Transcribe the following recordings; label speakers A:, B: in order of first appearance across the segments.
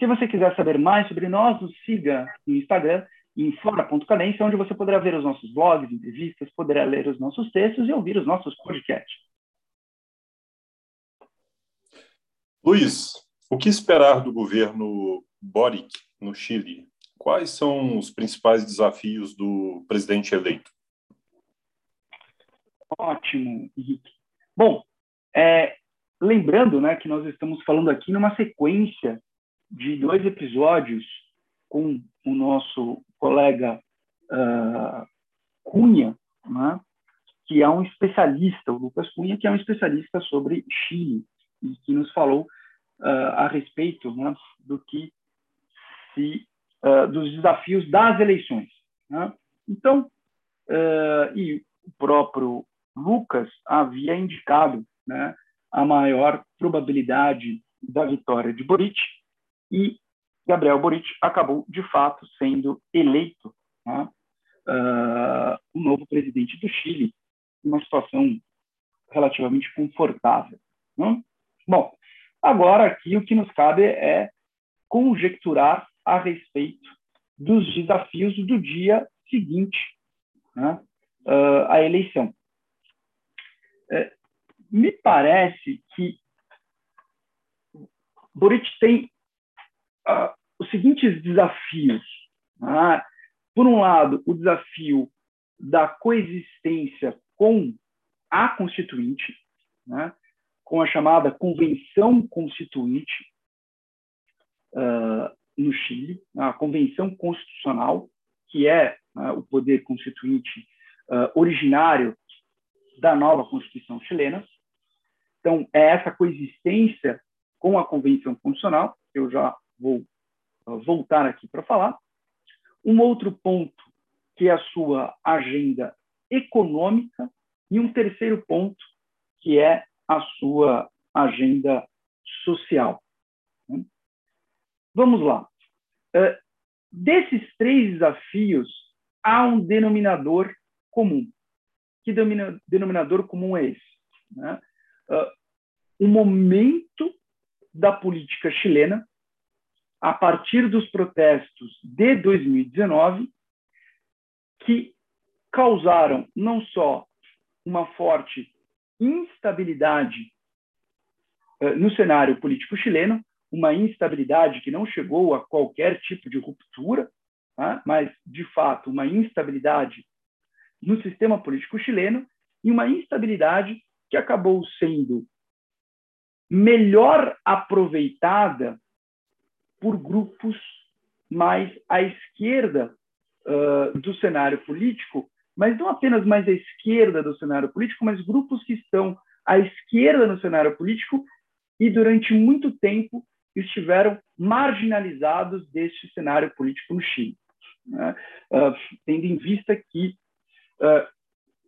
A: Se você quiser saber mais sobre nós, nos siga no Instagram em fora.cadência, onde você poderá ver os nossos blogs, entrevistas, poderá ler os nossos textos e ouvir os nossos podcasts.
B: Luiz, o que esperar do governo Boric no Chile? Quais são os principais desafios do presidente eleito?
A: Ótimo, Henrique. Bom, é, lembrando né, que nós estamos falando aqui numa sequência de dois episódios com o nosso colega uh, Cunha, né, que é um especialista, o Lucas Cunha, que é um especialista sobre Chile e que nos falou uh, a respeito né, do que se uh, dos desafios das eleições. Né? Então, e o próprio Lucas havia indicado né, a maior probabilidade da vitória de Boric e Gabriel Boric acabou, de fato, sendo eleito né, uh, o novo presidente do Chile, uma situação relativamente confortável. Né? Bom, agora aqui o que nos cabe é conjecturar a respeito dos desafios do dia seguinte né, uh, à eleição. É, me parece que Boric tem uh, os seguintes desafios. Né? Por um lado, o desafio da coexistência com a Constituinte, né? com a chamada Convenção Constituinte uh, no Chile, a Convenção Constitucional, que é uh, o poder constituinte uh, originário da nova Constituição chilena. Então, é essa coexistência com a Convenção Constitucional, que eu já vou voltar aqui para falar. Um outro ponto, que é a sua agenda econômica, e um terceiro ponto, que é a sua agenda social. Vamos lá. É, desses três desafios, há um denominador comum. Que denominador comum é esse? Né? É, o momento da política chilena a partir dos protestos de 2019, que causaram não só uma forte instabilidade uh, no cenário político chileno, uma instabilidade que não chegou a qualquer tipo de ruptura, tá? mas, de fato, uma instabilidade no sistema político chileno e uma instabilidade que acabou sendo melhor aproveitada por grupos mais à esquerda uh, do cenário político, mas não apenas mais à esquerda do cenário político, mas grupos que estão à esquerda no cenário político e durante muito tempo estiveram marginalizados deste cenário político no Chile, né? uh, tendo em vista que uh,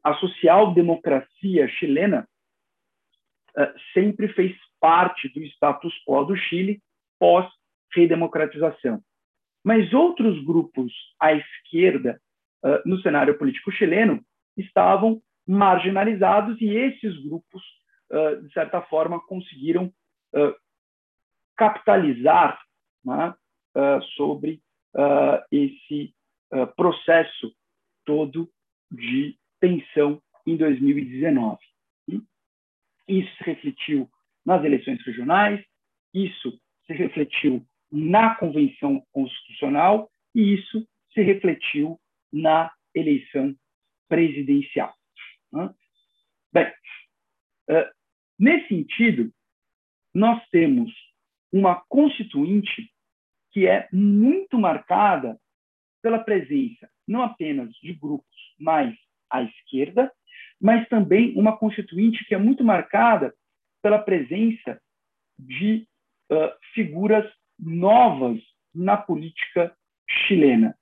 A: a social-democracia chilena sempre fez parte do status quo do Chile pós redemocratização. Mas outros grupos à esquerda uh, no cenário político chileno estavam marginalizados e esses grupos, uh, de certa forma, conseguiram uh, capitalizar né, sobre esse processo todo de tensão em 2019. Isso se refletiu nas eleições regionais, isso se refletiu na Convenção Constitucional e isso se refletiu na eleição presidencial. Bem, nesse sentido, nós temos uma constituinte que é muito marcada pela presença não apenas de grupos mais à esquerda, mas também uma constituinte que é muito marcada pela presença de uh, figuras novas na política chilena.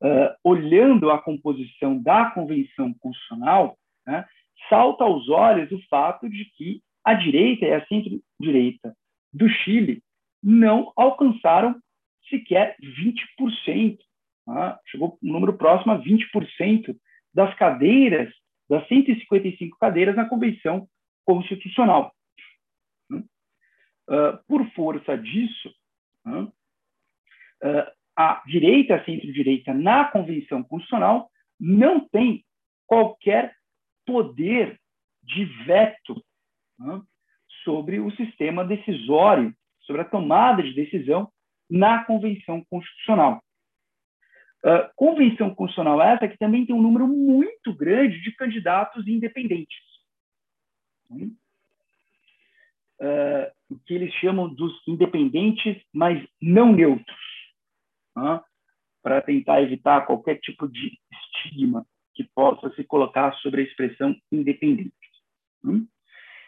A: Uh, olhando a composição da Convenção Constitucional, né, salta aos olhos o fato de que a direita e a centro-direita do Chile não alcançaram sequer 20%. Né, chegou um número próximo a 20% das cadeiras, das 155 cadeiras na Convenção Constitucional. Uh, por força disso, uh, a direita, a centro-direita, na Convenção Constitucional, não tem qualquer poder de veto sobre o sistema decisório, sobre a tomada de decisão na Convenção Constitucional. Uh, convenção Constitucional essa que também tem um número muito grande de candidatos independentes. Uh, que eles chamam dos independentes, mas não neutros, uh, para tentar evitar qualquer tipo de estigma que possa se colocar sobre a expressão independente. Hum?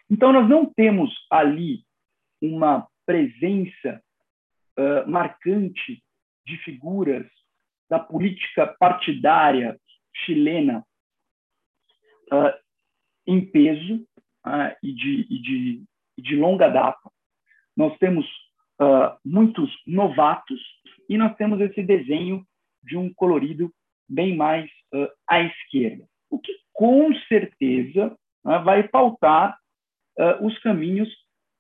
A: Então, nós não temos ali uma presença uh, marcante de figuras da política partidária chilena uh, em peso uh, e, de, e, de, de, longa data. Nós temos muitos novatos e nós temos esse desenho de um colorido bem mais uh, à esquerda, o que com certeza uh, vai pautar uh, os caminhos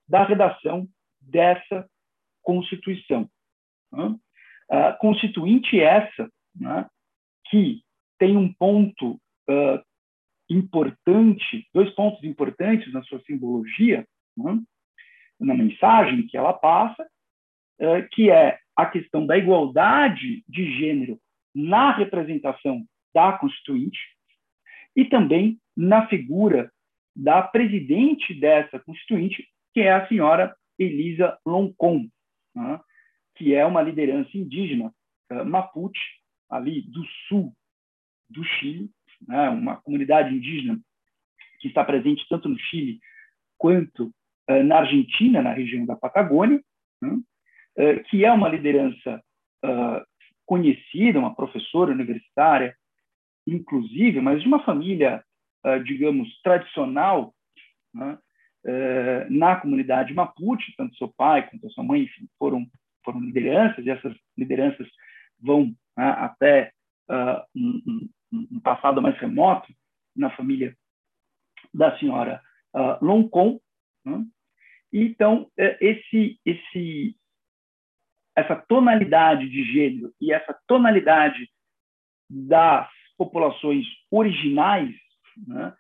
A: da redação dessa Constituição. Constituinte essa né, que tem um ponto importante, dois pontos importantes na sua simbologia, né, na mensagem que ela passa, que é a questão da igualdade de gênero na representação da Constituinte e também na figura da presidente dessa Constituinte, que é a senhora Elisa Loncon, né, que é uma liderança indígena uh, Mapuche, ali do sul do Chile, né, uma comunidade indígena que está presente tanto no Chile quanto na Argentina, na região da Patagônia, né, uh, que é uma liderança conhecida, uma professora universitária, inclusive, mas de uma família, digamos, tradicional, né, na comunidade Mapuche, tanto seu pai quanto sua mãe, enfim, foram, foram lideranças, e essas lideranças vão né, até um, passado mais remoto, na família da senhora uh, Loncon. Então, esse, esse, essa tonalidade de gênero e essa tonalidade das populações originais né,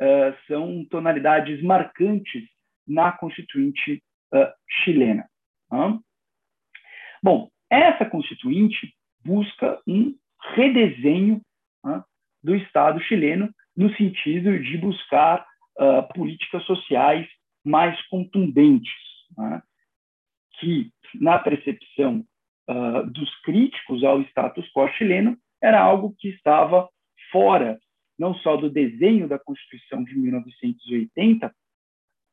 A: uh, são tonalidades marcantes na Constituinte uh, chilena. Né? Bom, essa Constituinte busca um redesenho né, do Estado chileno no sentido de buscar políticas sociais mais contundentes, né, que na percepção uh, dos críticos ao status quo chileno, era algo que estava fora não só do desenho da Constituição de 1980,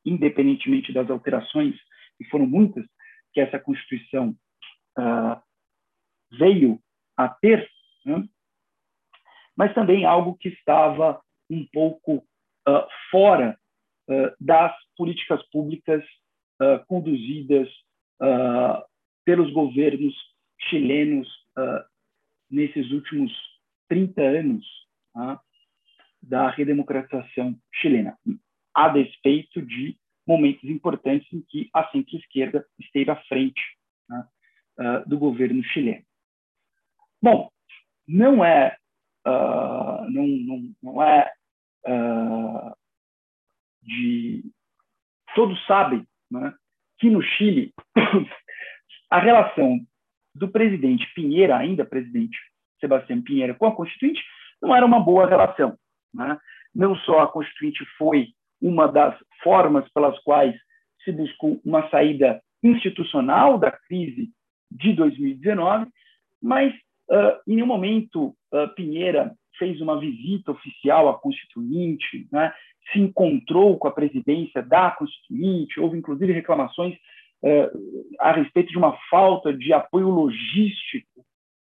A: independentemente das alterações, e foram muitas, que essa Constituição uh, veio a ter, né? mas também algo que estava um pouco uh, fora das políticas públicas conduzidas uh, pelos governos chilenos uh, nesses últimos 30 anos uh, da redemocratização chilena, a despeito de momentos importantes em que a centro-esquerda esteve à frente né, do governo chileno. Bom, não é não, não, não é de todos sabem né, que no Chile a relação do presidente Pinheira, ainda presidente Sebastião Pinheira, com a Constituinte não era uma boa relação. Né? Não só a Constituinte foi uma das formas pelas quais se buscou uma saída institucional da crise de 2019, mas uh, em nenhum momento uh, Pinheira fez uma visita oficial à Constituinte, né? se encontrou com a presidência da Constituinte, houve inclusive reclamações uh, a respeito de uma falta de apoio logístico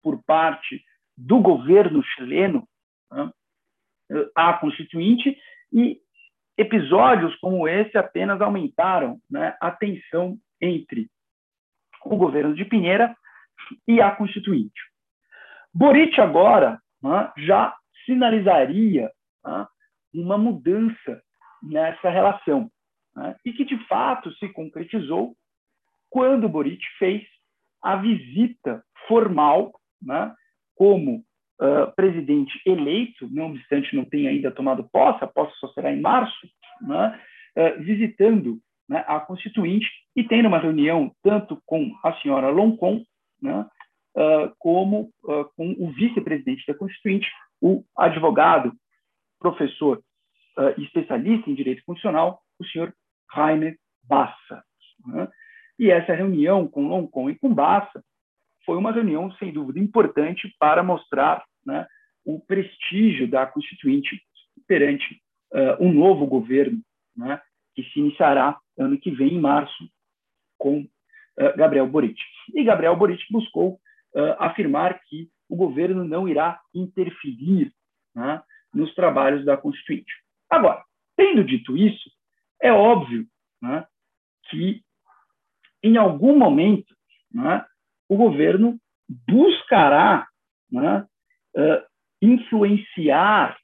A: por parte do governo chileno né, à Constituinte, e episódios como esse apenas aumentaram né, a tensão entre o governo de Pinheira e a Constituinte. Boric agora né, já sinalizaria né, uma mudança nessa relação, né, e que de fato se concretizou quando Boric fez a visita formal né, como uh, presidente eleito, não obstante não tenha ainda tomado posse, a posse só será em março, uh, visitando né, a Constituinte e tendo uma reunião tanto com a senhora Loncon, né, uh, como com o vice-presidente da Constituinte, o advogado, professor especialista em direito constitucional, o senhor Rainer Bassa. Né? E essa reunião com Loncon e com Bassa foi uma reunião, sem dúvida, importante para mostrar né, o prestígio da Constituinte perante uh, um novo governo, né, que se iniciará ano que vem, em março, com uh, Gabriel Boric. E Gabriel Boric buscou uh, afirmar que o governo não irá interferir né, nos trabalhos da Constituinte. Agora, tendo dito isso, é óbvio né, que, em algum momento, né, o governo buscará uh, influenciar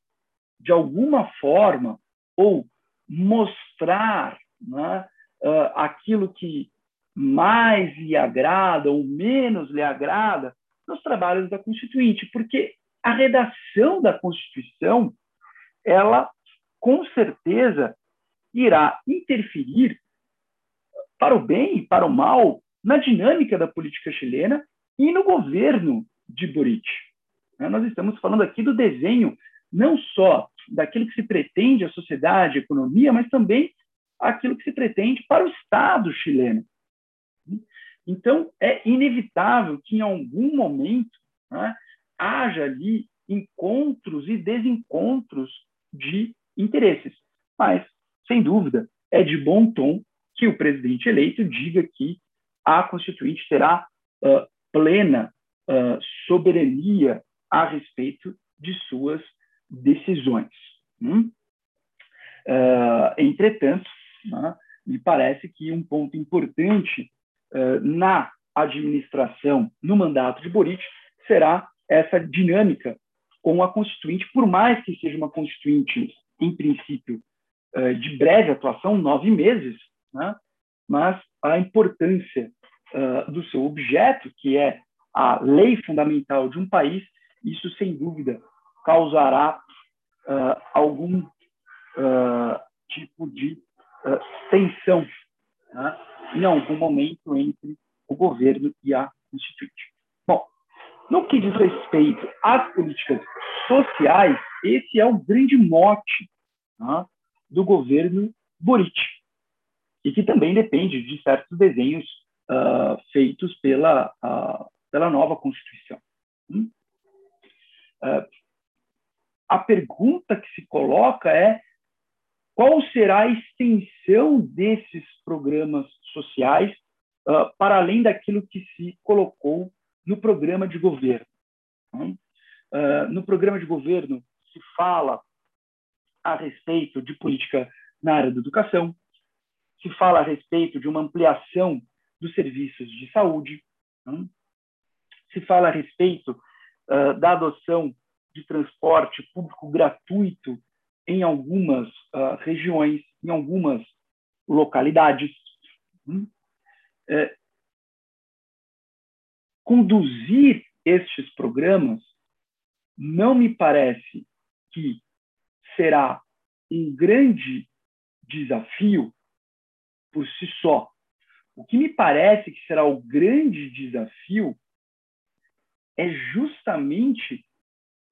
A: de alguma forma ou mostrar uh, aquilo que mais lhe agrada ou menos lhe agrada nos trabalhos da Constituinte, porque a redação da Constituição, ela com certeza irá interferir para o bem e para o mal na dinâmica da política chilena e no governo de Boric. Né, nós estamos falando aqui do desenho não só daquilo que se pretende à sociedade, à economia, mas também aquilo que se pretende para o Estado chileno. Então, é inevitável que em algum momento né, haja ali encontros e desencontros de interesses. Mas, sem dúvida, é de bom tom que o presidente eleito diga que a Constituinte terá uh, plena uh, soberania a respeito de suas decisões. Hum? Uh, entretanto, né, me parece que um ponto importante na administração, no mandato de Boric, será essa dinâmica com a Constituinte, por mais que seja uma Constituinte, em princípio, de breve atuação, nove meses, né, mas a importância uh, do seu objeto, que é a lei fundamental de um país, isso sem dúvida causará uh, algum uh, tipo de tensão né, em algum momento entre o governo e a Constituinte. Bom, no que diz respeito às políticas sociais, esse é o grande mote né, do governo Boric e que também depende de certos desenhos uh, feitos pela, uh, pela nova Constituição. Hum? Uh, a pergunta que se coloca é qual será a extensão desses programas sociais para além daquilo que se colocou no programa de governo. Hum? no programa de governo se fala a respeito de política na área da educação, se fala a respeito de uma ampliação dos serviços de saúde, né? se fala a respeito uh, da adoção de transporte público gratuito em algumas uh, regiões, em algumas localidades. Né? É, conduzir estes programas não me parece que será um grande desafio por si só. O que me parece que será o grande desafio é justamente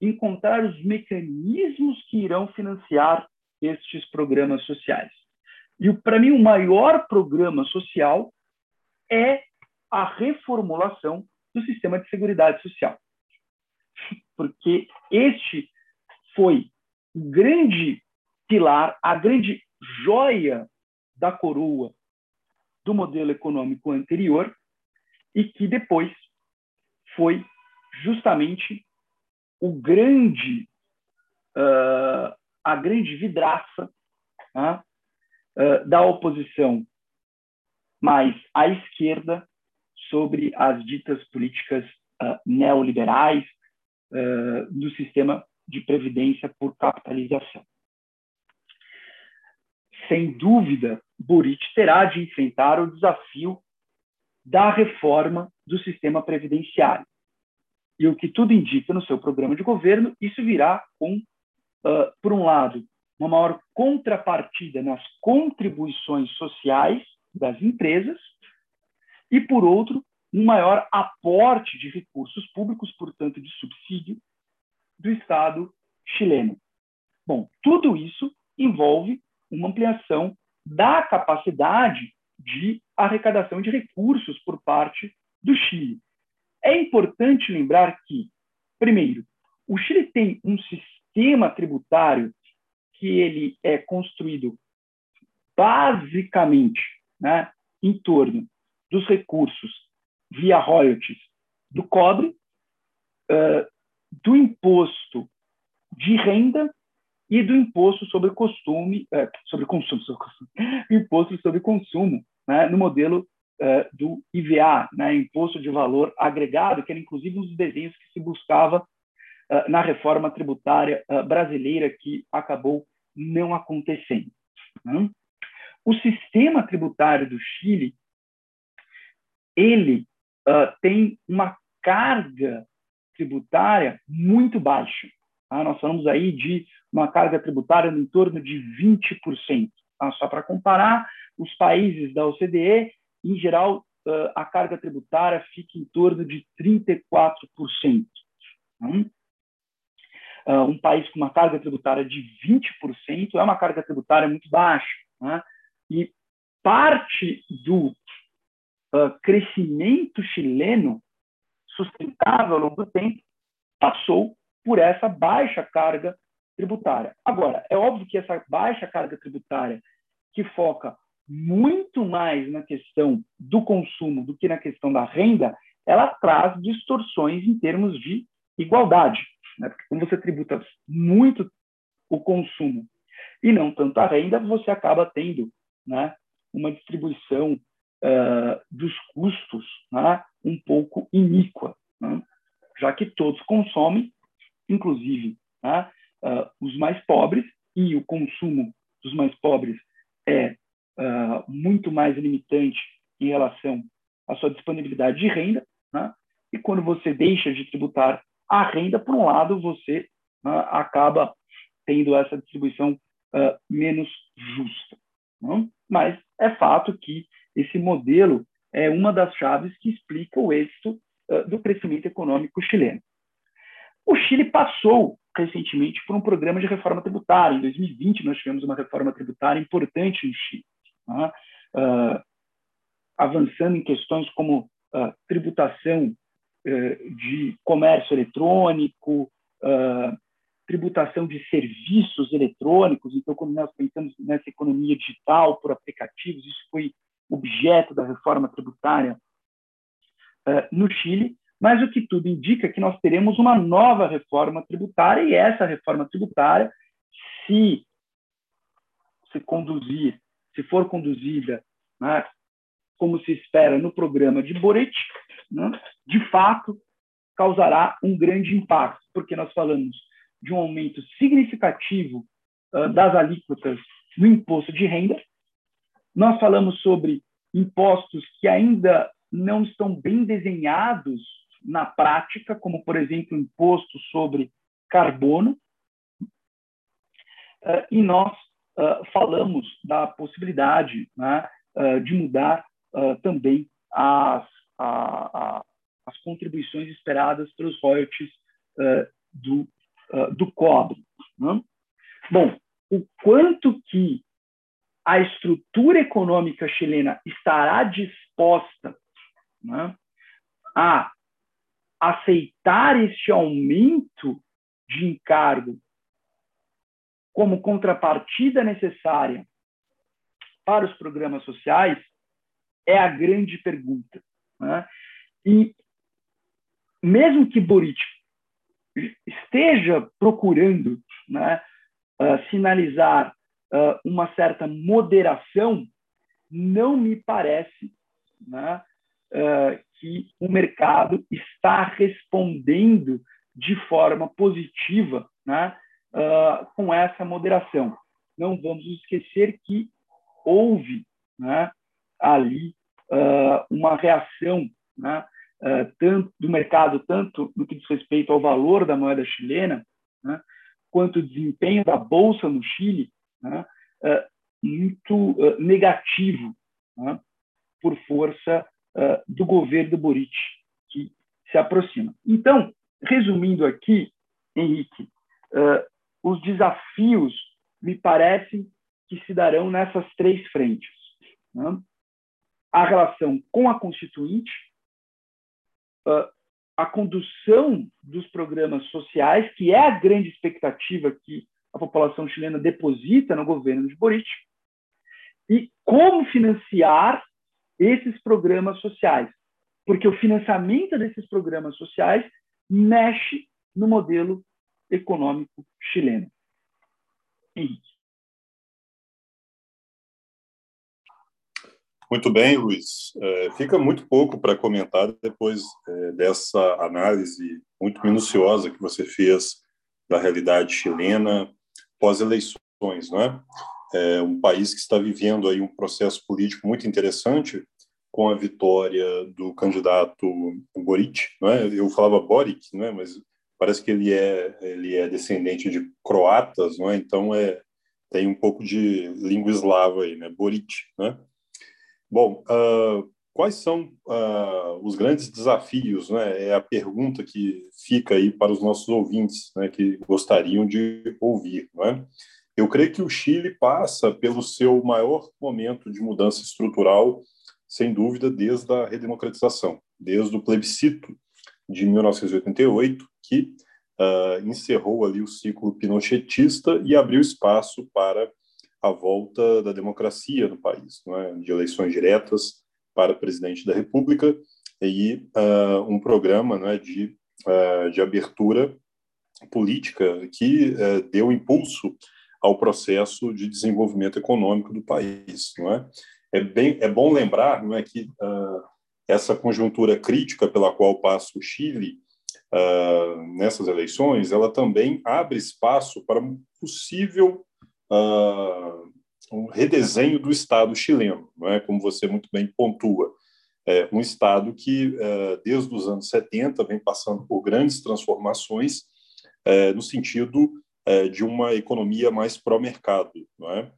A: encontrar os mecanismos que irão financiar estes programas sociais. E para mim o maior programa social é a reformulação do sistema de seguridade social. Porque este foi o grande pilar, a grande joia da coroa do modelo econômico anterior e que depois foi justamente o grande uh, a grande vidraça uh, da oposição mais à esquerda sobre as ditas políticas uh, neoliberais do sistema de previdência por capitalização. Sem dúvida, Boric terá de enfrentar o desafio da reforma do sistema previdenciário. E o que tudo indica no seu programa de governo, isso virá com, uh, por um lado, uma maior contrapartida nas contribuições sociais das empresas, e, por outro, um maior aporte de recursos públicos, portanto, de subsídio, do Estado chileno. Bom, tudo isso envolve uma ampliação da capacidade de arrecadação de recursos por parte do Chile. É importante lembrar que, primeiro, o Chile tem um sistema tributário que ele é construído basicamente né, em torno dos recursos via royalties do cobre, uh, do imposto de renda e do imposto sobre costume, uh, sobre consumo, sobre consumo imposto sobre consumo, né, no modelo uh, do IVA, né, Imposto de Valor Agregado, que era inclusive um dos desenhos que se buscava uh, na reforma tributária uh, brasileira, que acabou não acontecendo. Né? O sistema tributário do Chile, ele tem uma carga tributária muito baixa. Tá? Nós falamos aí de uma carga tributária no entorno de 20%. Tá? Só para comparar, os países da OCDE em geral, a carga tributária fica em torno de 34%. Né? Um país com uma carga tributária de 20% é uma carga tributária muito baixa. Né? E parte do crescimento chileno sustentável ao longo do tempo passou por essa baixa carga tributária. Agora, é óbvio que essa baixa carga tributária que foca muito mais na questão do consumo do que na questão da renda, ela traz distorções em termos de igualdade. Né? Porque quando você tributa muito o consumo e não tanto a renda, você acaba tendo né, uma distribuição uh, dos custos né, um pouco iníqua, né? já que todos consomem, inclusive uh, os mais pobres, e o consumo dos mais pobres é uh, muito mais limitante em relação à sua disponibilidade de renda, né? e quando você deixa de tributar a renda, por um lado, você uh, acaba tendo essa distribuição uh, menos justa. Né? Mas é fato que esse modelo é uma das chaves que explica o êxito do crescimento econômico chileno. O Chile passou recentemente por um programa de reforma tributária. Em 2020, nós tivemos uma reforma tributária importante no Chile né? uh, avançando em questões como uh, tributação uh, de comércio eletrônico, tributação de serviços eletrônicos. Então, quando nós pensamos nessa economia digital por aplicativos, isso foi objeto da reforma tributária no Chile. Mas o que tudo indica é que nós teremos uma nova reforma tributária e essa reforma tributária, se se conduzir se for conduzida né, como se espera no programa de Boric, né, de fato causará um grande impacto, porque nós falamos de um aumento significativo uh, das alíquotas no imposto de renda, nós falamos sobre impostos que ainda não estão bem desenhados na prática, como, por exemplo, o imposto sobre carbono, uh, e nós uh, falamos da possibilidade né, uh, de mudar uh, também as, a, a, as contribuições esperadas pelos royalties do, do cobre. Né? Bom, o quanto que a estrutura econômica chilena estará disposta né, a aceitar este aumento de encargo como contrapartida necessária para os programas sociais, é a grande pergunta. Né? E mesmo que Boric esteja procurando né, uh, sinalizar uh, uma certa moderação, não me parece né, uh, que o mercado está respondendo de forma positiva né, com essa moderação. Não vamos esquecer que houve né, ali uma reação né, uh, tanto do mercado, tanto no que diz respeito ao valor da moeda chilena, né, quanto o desempenho da bolsa no Chile, né, uh, muito uh, negativo, né, por força do governo do Boric, que se aproxima. Então, resumindo aqui, Henrique, os desafios me parecem que se darão nessas três frentes. Né? A relação com a Constituinte, uh, a condução dos programas sociais, que é a grande expectativa que a população chilena deposita no governo de Boric, e como financiar esses programas sociais, porque o financiamento desses programas sociais mexe no modelo econômico chileno.
B: Muito bem, Luiz. É, fica muito pouco para comentar depois é, dessa análise muito minuciosa que você fez da realidade chilena pós-eleições, não é? Um país que está vivendo aí um processo político muito interessante com a vitória do candidato Boric, não é? Eu falava Boric, não é? Mas parece que ele é ele é descendente de croatas, não é? Então é tem um pouco de língua eslava aí, né? Boric, né? Bom, uh, quais são uh, os grandes desafios? Né? É a pergunta que fica aí para os nossos ouvintes, né, que gostariam de ouvir. Né? Eu creio que o Chile passa pelo seu maior momento de mudança estrutural, sem dúvida, desde a redemocratização, desde o plebiscito de 1988, que uh, encerrou ali o ciclo pinochetista e abriu espaço para a volta da democracia no país, é? de eleições diretas para presidente da República e uh, um programa é, de, uh, de abertura política que uh, deu impulso ao processo de desenvolvimento econômico do país. Não é? É, bem, é bom lembrar não é, que essa conjuntura crítica pela qual passa o Chile nessas eleições, ela também abre espaço para um possível uh, um redesenho do Estado chileno, não é? como você muito bem pontua. É um Estado que, uh, desde os anos 70, vem passando por grandes transformações uh, no sentido uh, de uma economia mais pró-mercado. É?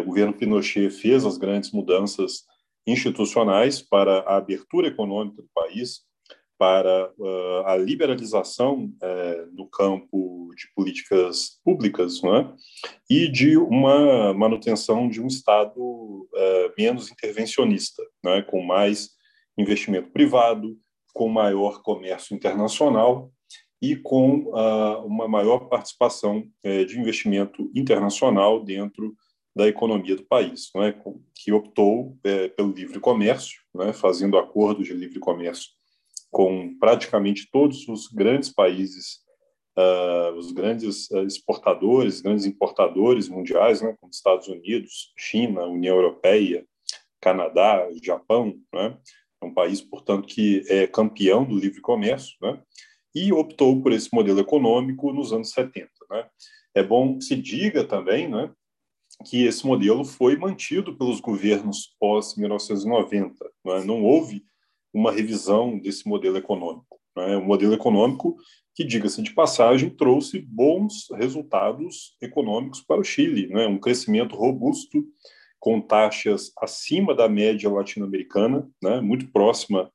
B: o governo Pinochet fez as grandes mudanças institucionais para a abertura econômica do país, para uh, a liberalização uh, no campo de políticas públicas é? e de uma manutenção de um Estado uh, menos intervencionista, é? com mais investimento privado, com maior comércio internacional e com uma maior participação de investimento internacional dentro da economia do país, é? que optou pelo livre comércio, é? fazendo acordos de livre comércio com praticamente todos os grandes países, uh, os grandes uh, exportadores, grandes importadores mundiais, né, como Estados Unidos, China, União Europeia, Canadá, Japão, né, é um país, portanto, que é campeão do livre comércio, né, e optou por esse modelo econômico nos anos 70. Né. É bom que se diga também, né, que esse modelo foi mantido pelos governos pós-1990. Né? Não houve uma revisão desse modelo econômico. Um modelo econômico que, diga-se de passagem, trouxe bons resultados econômicos para o Chile, né? um crescimento robusto, com taxas acima da média latino-americana, né? muito próxima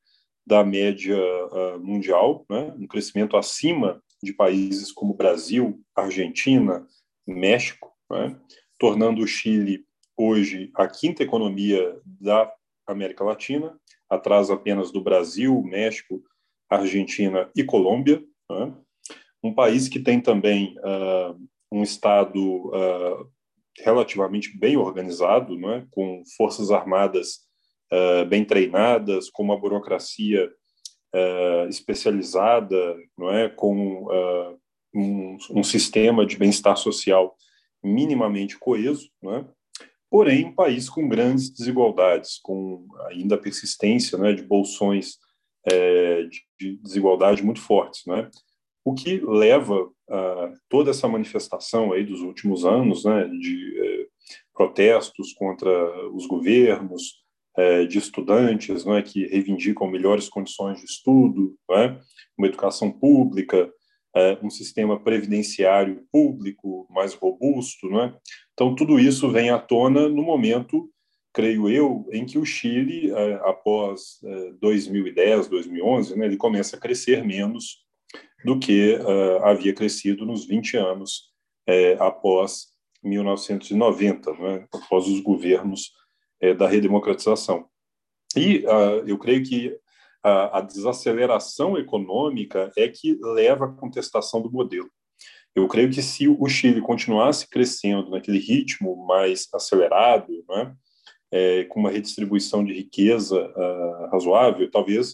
B: da média uh, mundial, né? um crescimento acima de países como Brasil, Argentina, México, né? Tornando o Chile hoje a quinta economia da América Latina, atrás apenas do Brasil, México, Argentina e Colômbia. Né? Um país que tem também uh, um Estado uh, relativamente bem organizado, né? com forças armadas uh, bem treinadas, com uma burocracia especializada, não é, com um, um, sistema de bem-estar social minimamente coeso, não é? porém um país com grandes desigualdades, com ainda a persistência né, de bolsões é, de desigualdade muito fortes, né? O que leva a toda essa manifestação aí dos últimos anos, né, de é, protestos contra os governos, é, de estudantes, não é, que reivindicam melhores condições de estudo, não é, uma educação pública, um sistema previdenciário público mais robusto, não é? Então tudo isso vem à tona no momento creio eu, em que o Chile, é, após 2010, é, 2011, né, ele começa a crescer menos do que havia crescido nos 20 anos é, após 1990, né, após os governos é, da redemocratização. E uh, eu creio que a, a, desaceleração econômica é que leva à contestação do modelo. Eu creio que se o Chile continuasse crescendo naquele ritmo mais acelerado, né, é, com uma redistribuição de riqueza uh, razoável, talvez,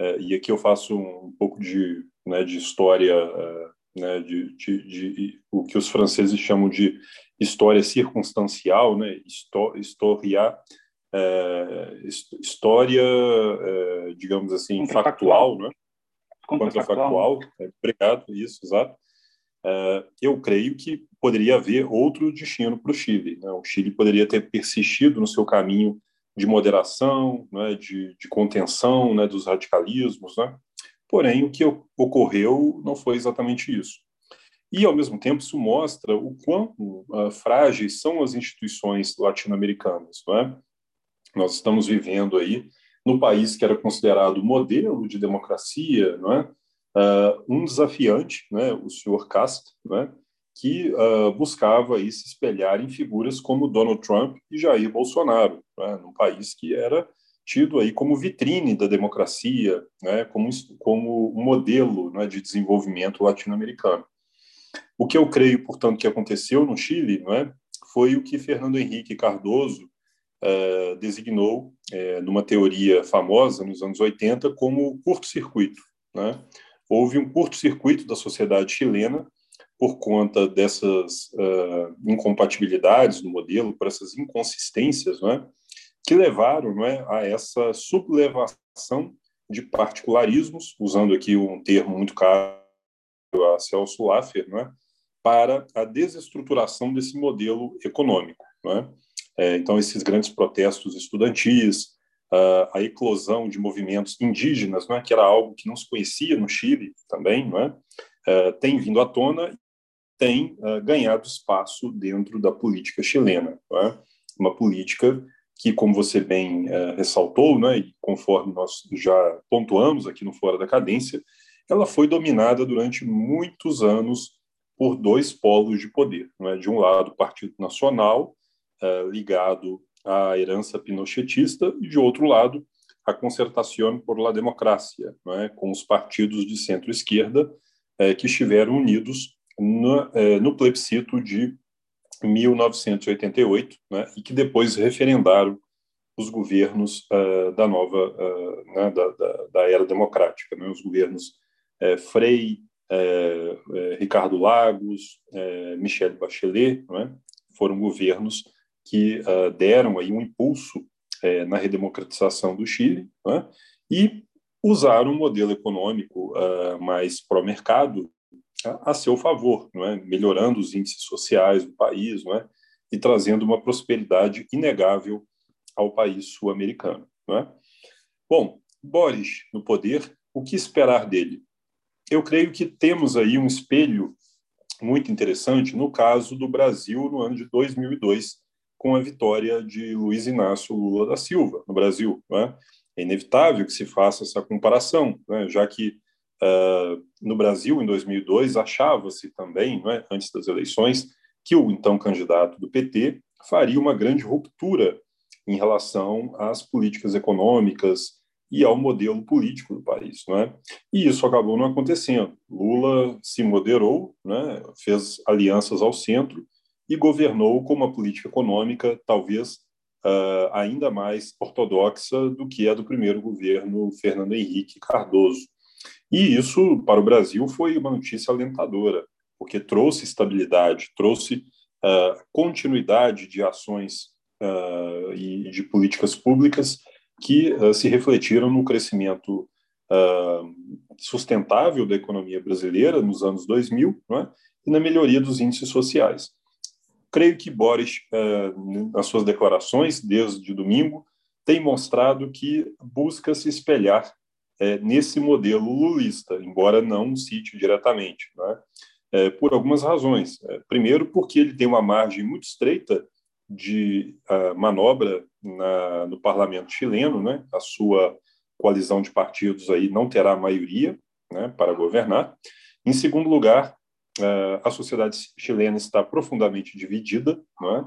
B: uh, e aqui eu faço um, um pouco de, né, de história, uh, né, de, de, de, o que os franceses chamam de história circunstancial, né, história, história, digamos assim, factual, né, contrafactual, é, obrigado, isso, exato, Uh, eu creio que poderia haver outro destino para o Chile. Né? O Chile poderia ter persistido no seu caminho de moderação, né, de, de, contenção né, dos radicalismos, né? porém o que ocorreu não foi exatamente isso. E, ao mesmo tempo, isso mostra o quão uh, frágeis são as instituições latino-americanas. É? Nós estamos vivendo aí no país que era considerado modelo de democracia, não é? uh, um desafiante, né, o senhor Cast, né, que uh, buscava aí se espelhar em figuras como Donald Trump e Jair Bolsonaro, né, num país que era tido aí como vitrine da democracia, né, como, como modelo né, de desenvolvimento latino-americano. O que eu creio, portanto, que aconteceu no Chile né, foi o que Fernando Henrique Cardoso uh, designou, uh, numa teoria famosa nos anos 80, como curto-circuito. Né? houve um curto-circuito da sociedade chilena por conta dessas uh, incompatibilidades no modelo, por essas inconsistências, não é? que levaram não é, a essa sublevação de particularismos, usando aqui um termo muito caro a Celso Laffer, não é? para a desestruturação desse modelo econômico. Não é? É, então, esses grandes protestos estudantis, a eclosão de movimentos indígenas, né, que era algo que não se conhecia no Chile também, né, tem vindo à tona, tem uh, ganhado espaço dentro da política chilena. Uma política que, como você bem ressaltou, né, e conforme nós já pontuamos aqui no Fora da Cadência, ela foi dominada durante muitos anos por dois polos de poder. Né? De um lado, o Partido Nacional, ligado a herança pinochetista, e, de outro lado, a concertação por la democracia, é? com os partidos de centro-esquerda é, que estiveram unidos no, é, no, plebiscito de 1988 né? e que depois referendaram os governos uh, da nova uh, né? da, da, da, era democrática, né? os governos Frei, Ricardo Lagos, Michelle Bachelet, é? foram governos que uh, deram aí um impulso uh, na redemocratização do Chile né? e usaram um modelo econômico uh, mais pró-mercado a, a, seu favor, não é? melhorando os índices sociais do país não é? e trazendo uma prosperidade inegável ao país sul-americano. É? Bom, Boris no poder, o que esperar dele? Eu creio que temos aí um espelho muito interessante no caso do Brasil no ano de 2002, com a vitória de Luiz Inácio Lula da Silva no Brasil. Né? É inevitável que se faça essa comparação, né? já que uh, no Brasil, em 2002, achava-se também, né, antes das eleições, que o então candidato do PT faria uma grande ruptura em relação às políticas econômicas e ao modelo político do país, né? E isso acabou não acontecendo. Lula se moderou, né? Fez alianças ao centro e governou com uma política econômica talvez uh, ainda mais ortodoxa do que a do primeiro governo Fernando Henrique Cardoso. E isso, para o Brasil, foi uma notícia alentadora, porque trouxe estabilidade, trouxe uh, continuidade de ações uh, e de políticas públicas que se refletiram no crescimento sustentável da economia brasileira nos anos 2000 é? e na melhoria dos índices sociais. Creio que Boris, nas suas declarações desde domingo, tem mostrado que busca se espelhar nesse modelo lulista, embora não cite diretamente. É? é, por algumas razões. Primeiro, porque ele tem uma margem muito estreita de manobra no parlamento chileno, né? A sua coalizão de partidos aí não terá maioria, né, para governar. Em segundo lugar, a sociedade chilena está profundamente dividida, é?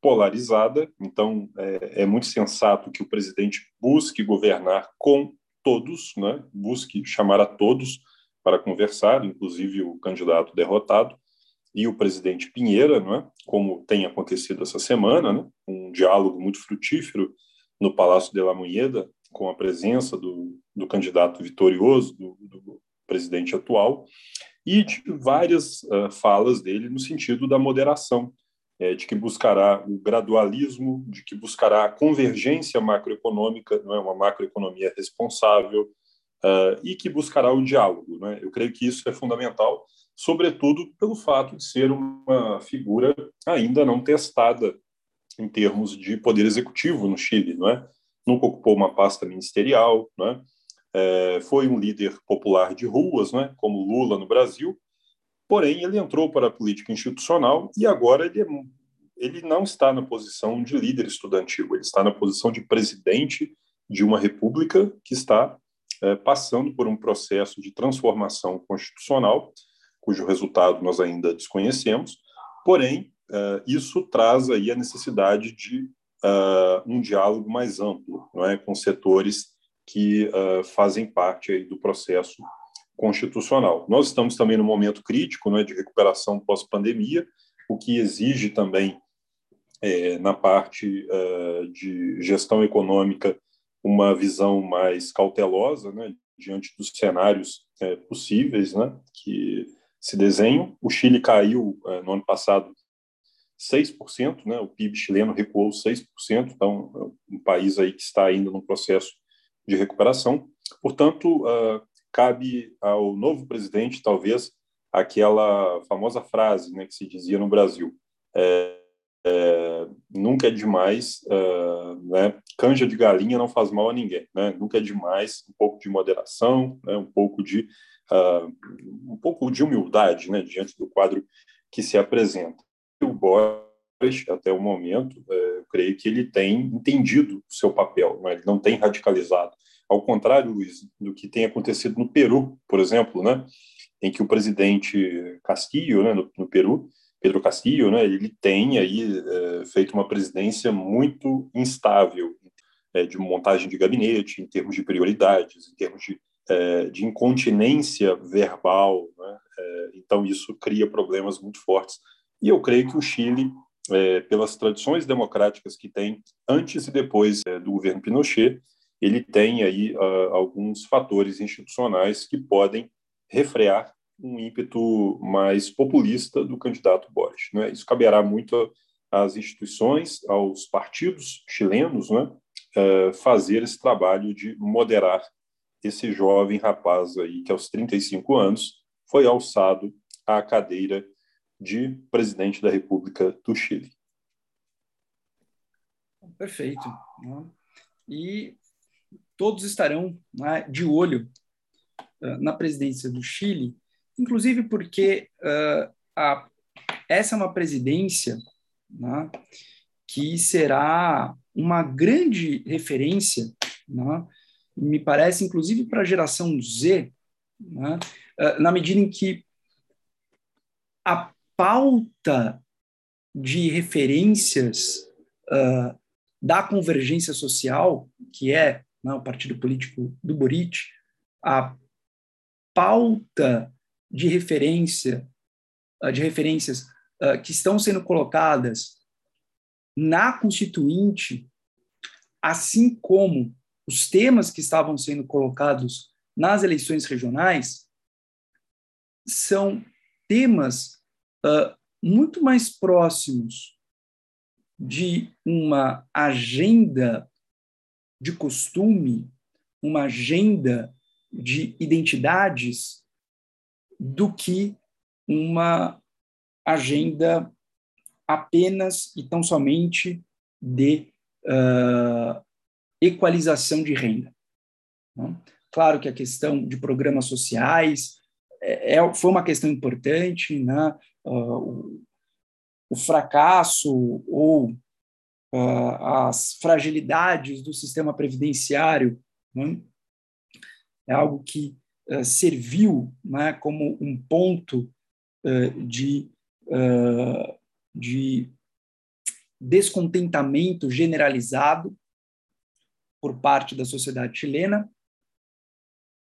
B: polarizada. Então, é, é, muito sensato que o presidente busque governar com todos, né? busque chamar a todos para conversar, inclusive o candidato derrotado e o presidente Pinheira, não é? como tem acontecido essa semana, né? um diálogo muito frutífero no Palácio de la Moneda, com a presença do, do candidato vitorioso, do, do, presidente atual, e de várias uh, falas dele no sentido da moderação, é, de que buscará o gradualismo, de que buscará a convergência macroeconômica, não é uma macroeconomia responsável, uh, e que buscará o diálogo. Né? Eu creio que isso é fundamental, sobretudo pelo fato de ser uma figura ainda não testada em termos de poder executivo no Chile, não é? Nunca ocupou uma pasta ministerial, não é? É, foi um líder popular de ruas, é? como Lula no Brasil, porém ele entrou para a política institucional e agora ele, é, ele não está na posição de líder estudantil, ele está na posição de presidente de uma república que está é, passando por um processo de transformação constitucional, cujo resultado nós ainda desconhecemos, porém, é, isso traz aí a necessidade de uh, um diálogo mais amplo, não é, com setores que uh, fazem parte aí do processo constitucional. Nós estamos também no momento crítico, não é, de recuperação pós-pandemia, o que exige também é, na parte uh, de gestão econômica uma visão mais cautelosa, né, diante dos cenários é, possíveis, né, que se desenham. O Chile caiu é, no ano passado 6%, né, o PIB chileno recuou 6%, então é um país aí que está ainda num processo de recuperação. Portanto, uh, cabe ao novo presidente, talvez, aquela famosa frase né, que se dizia no Brasil, é, é, nunca é demais, uh, né? Canja de galinha não faz mal a ninguém, né? Nunca é demais um pouco de moderação, né? Um pouco de uh, um pouco de humildade, né? Diante do quadro que se apresenta. O Boris, até o momento, é, creio que ele tem entendido o seu papel, né? ele não tem radicalizado. Ao contrário, Luiz, do que tem acontecido no Peru, por exemplo, né? Em que o presidente Castillo, né? no, no Peru, Pedro Castillo, né, ele tem aí é, feito uma presidência muito instável é, de montagem de gabinete, em termos de prioridades, em termos de, é, de incontinência verbal. Né, é, então, isso cria problemas muito fortes. E eu creio que o Chile, é, pelas tradições democráticas que tem antes e depois é, do governo Pinochet, ele tem aí uh, alguns fatores institucionais que podem refrear um ímpeto mais populista do candidato Boris. Né? Isso caberá muito às instituições, aos partidos chilenos, né? Uh, fazer esse trabalho de moderar esse jovem rapaz aí que aos 35 anos foi alçado à cadeira de presidente da República do Chile.
A: Perfeito. Né? E todos estarão né, de olho uh, na presidência do Chile inclusive porque uh, a, essa é uma presidência né, que será uma grande referência, me parece, inclusive para a geração Z, uh, na medida em que a pauta de referências uh, da convergência social, que é né, o partido político do Boric, a pauta de referência, ah, de referências uh, que estão sendo colocadas na Constituinte assim como os temas que estavam sendo colocados nas eleições regionais são temas uh, muito mais próximos de uma agenda de costume, uma agenda de identidades, do que uma agenda apenas e tão somente de uh, equalização de renda. Né? Claro que a questão de programas sociais é, é foi uma questão importante, né? Uh, o fracasso ou uh, as fragilidades do sistema previdenciário né? é algo que uh, serviu né, como um ponto de, de descontentamento generalizado por parte da sociedade chilena.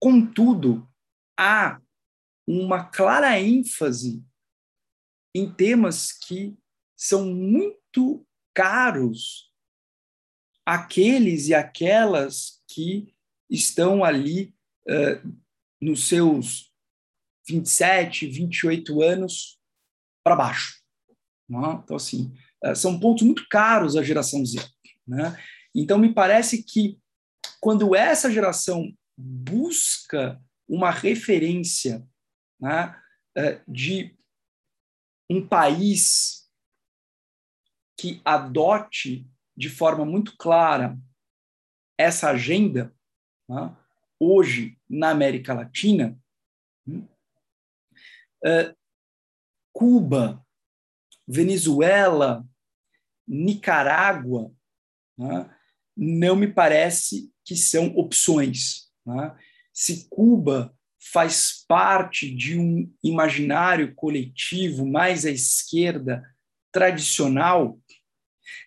A: Contudo, há uma clara ênfase em temas que são muito caros àqueles e aquelas que estão ali uh, nos seus 27, 28 anos para baixo. Né? Então, assim, uh, são pontos muito caros à geração Z. Né? Então, me parece que quando essa geração busca uma referência né, uh, de um país que adote de forma muito clara essa agenda, né, hoje na América Latina, uh, Cuba, Venezuela, Nicarágua, né, não me parece que são opções. Né? Se Cuba faz parte de um imaginário coletivo mais à esquerda tradicional,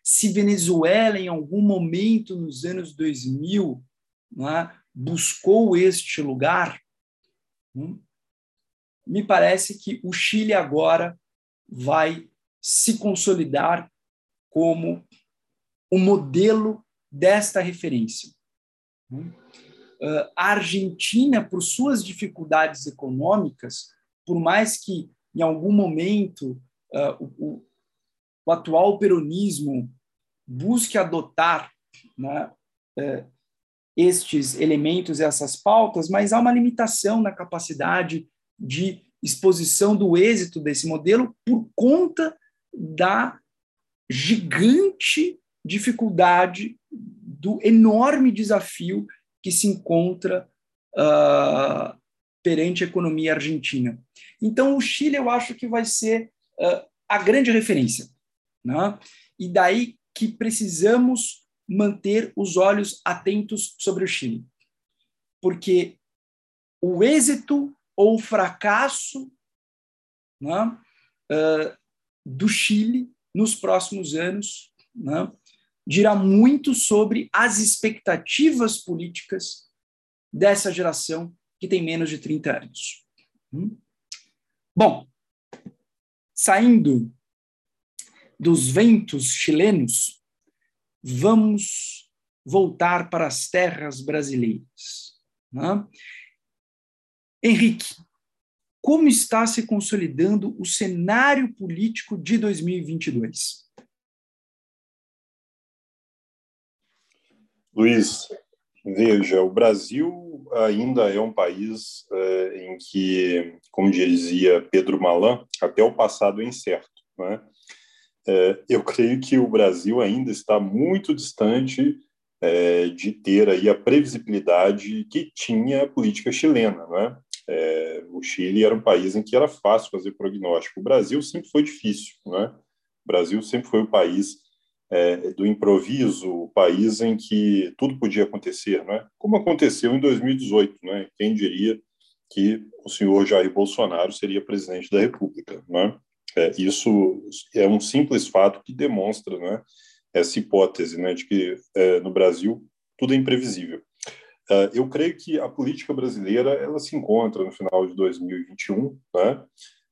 A: se Venezuela, em algum momento nos anos 2000, né, buscou este lugar, hum, me parece que o Chile agora vai se consolidar como o modelo desta referência. Hum. A Argentina, por suas dificuldades econômicas, por mais que em algum momento o, o, atual peronismo busque adotar né, estes elementos, essas pautas, mas há uma limitação na capacidade de exposição do êxito desse modelo por conta da gigante dificuldade, do enorme desafio que se encontra uh, perante a economia argentina. Então, o Chile, eu acho que vai ser uh, a grande referência. Né? E daí que precisamos manter os olhos atentos sobre o Chile. Porque o êxito ou o fracasso né, uh, do Chile nos próximos anos né, dirá muito sobre as expectativas políticas dessa geração que tem menos de 30 anos. Hum? Bom, saindo dos ventos chilenos, vamos voltar para as terras brasileiras. Né? Henrique, como está se consolidando o cenário político de 2022?
B: Luiz, veja, o Brasil ainda é um país é, em que, como dizia Pedro Malan, até o passado é incerto. Né? É, eu creio que o Brasil ainda está muito distante é, de ter aí a previsibilidade que tinha a política chilena. Né? É, o Chile era um país em que era fácil fazer prognóstico. O Brasil sempre foi difícil. Né? O Brasil sempre foi o país é, do improviso, o país em que tudo podia acontecer, não é? Como aconteceu em 2018, não é? Quem diria que o senhor Jair Bolsonaro seria presidente da República, não é? é isso é um simples fato que demonstra, é? Essa hipótese, né, de que é, no Brasil tudo é imprevisível. Uh, eu creio que a política brasileira ela se encontra no final de 2021, né,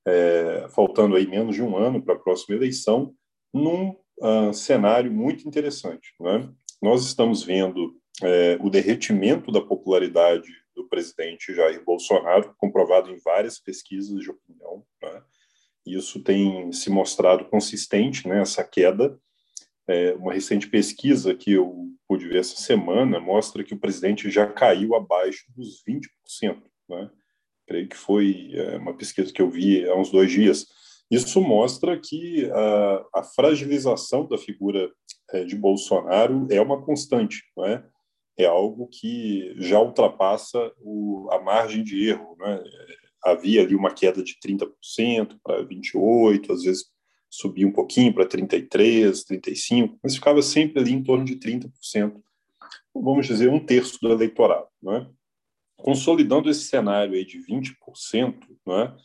B: é, faltando aí menos de um ano para a próxima eleição, num uh, cenário muito interessante. Né? nós estamos vendo é, o derretimento da popularidade do presidente Jair Bolsonaro, comprovado em várias pesquisas de opinião. Né? Isso tem se mostrado consistente, né, essa queda. É, uma recente pesquisa que eu pude ver essa semana mostra que o presidente já caiu abaixo dos 20%. Né? Creio que foi é, uma pesquisa que eu vi há uns dois dias. Isso mostra que a, a fragilização da figura é, de Bolsonaro é uma constante, não é? É algo que já ultrapassa o, a margem de erro, né? Havia ali uma queda de 30% para 28%, às vezes subia um pouquinho para 33%, 35%, mas ficava sempre ali em torno de 30%, vamos dizer, um terço do eleitorado. Não é? Consolidando esse cenário aí de 20%, não é?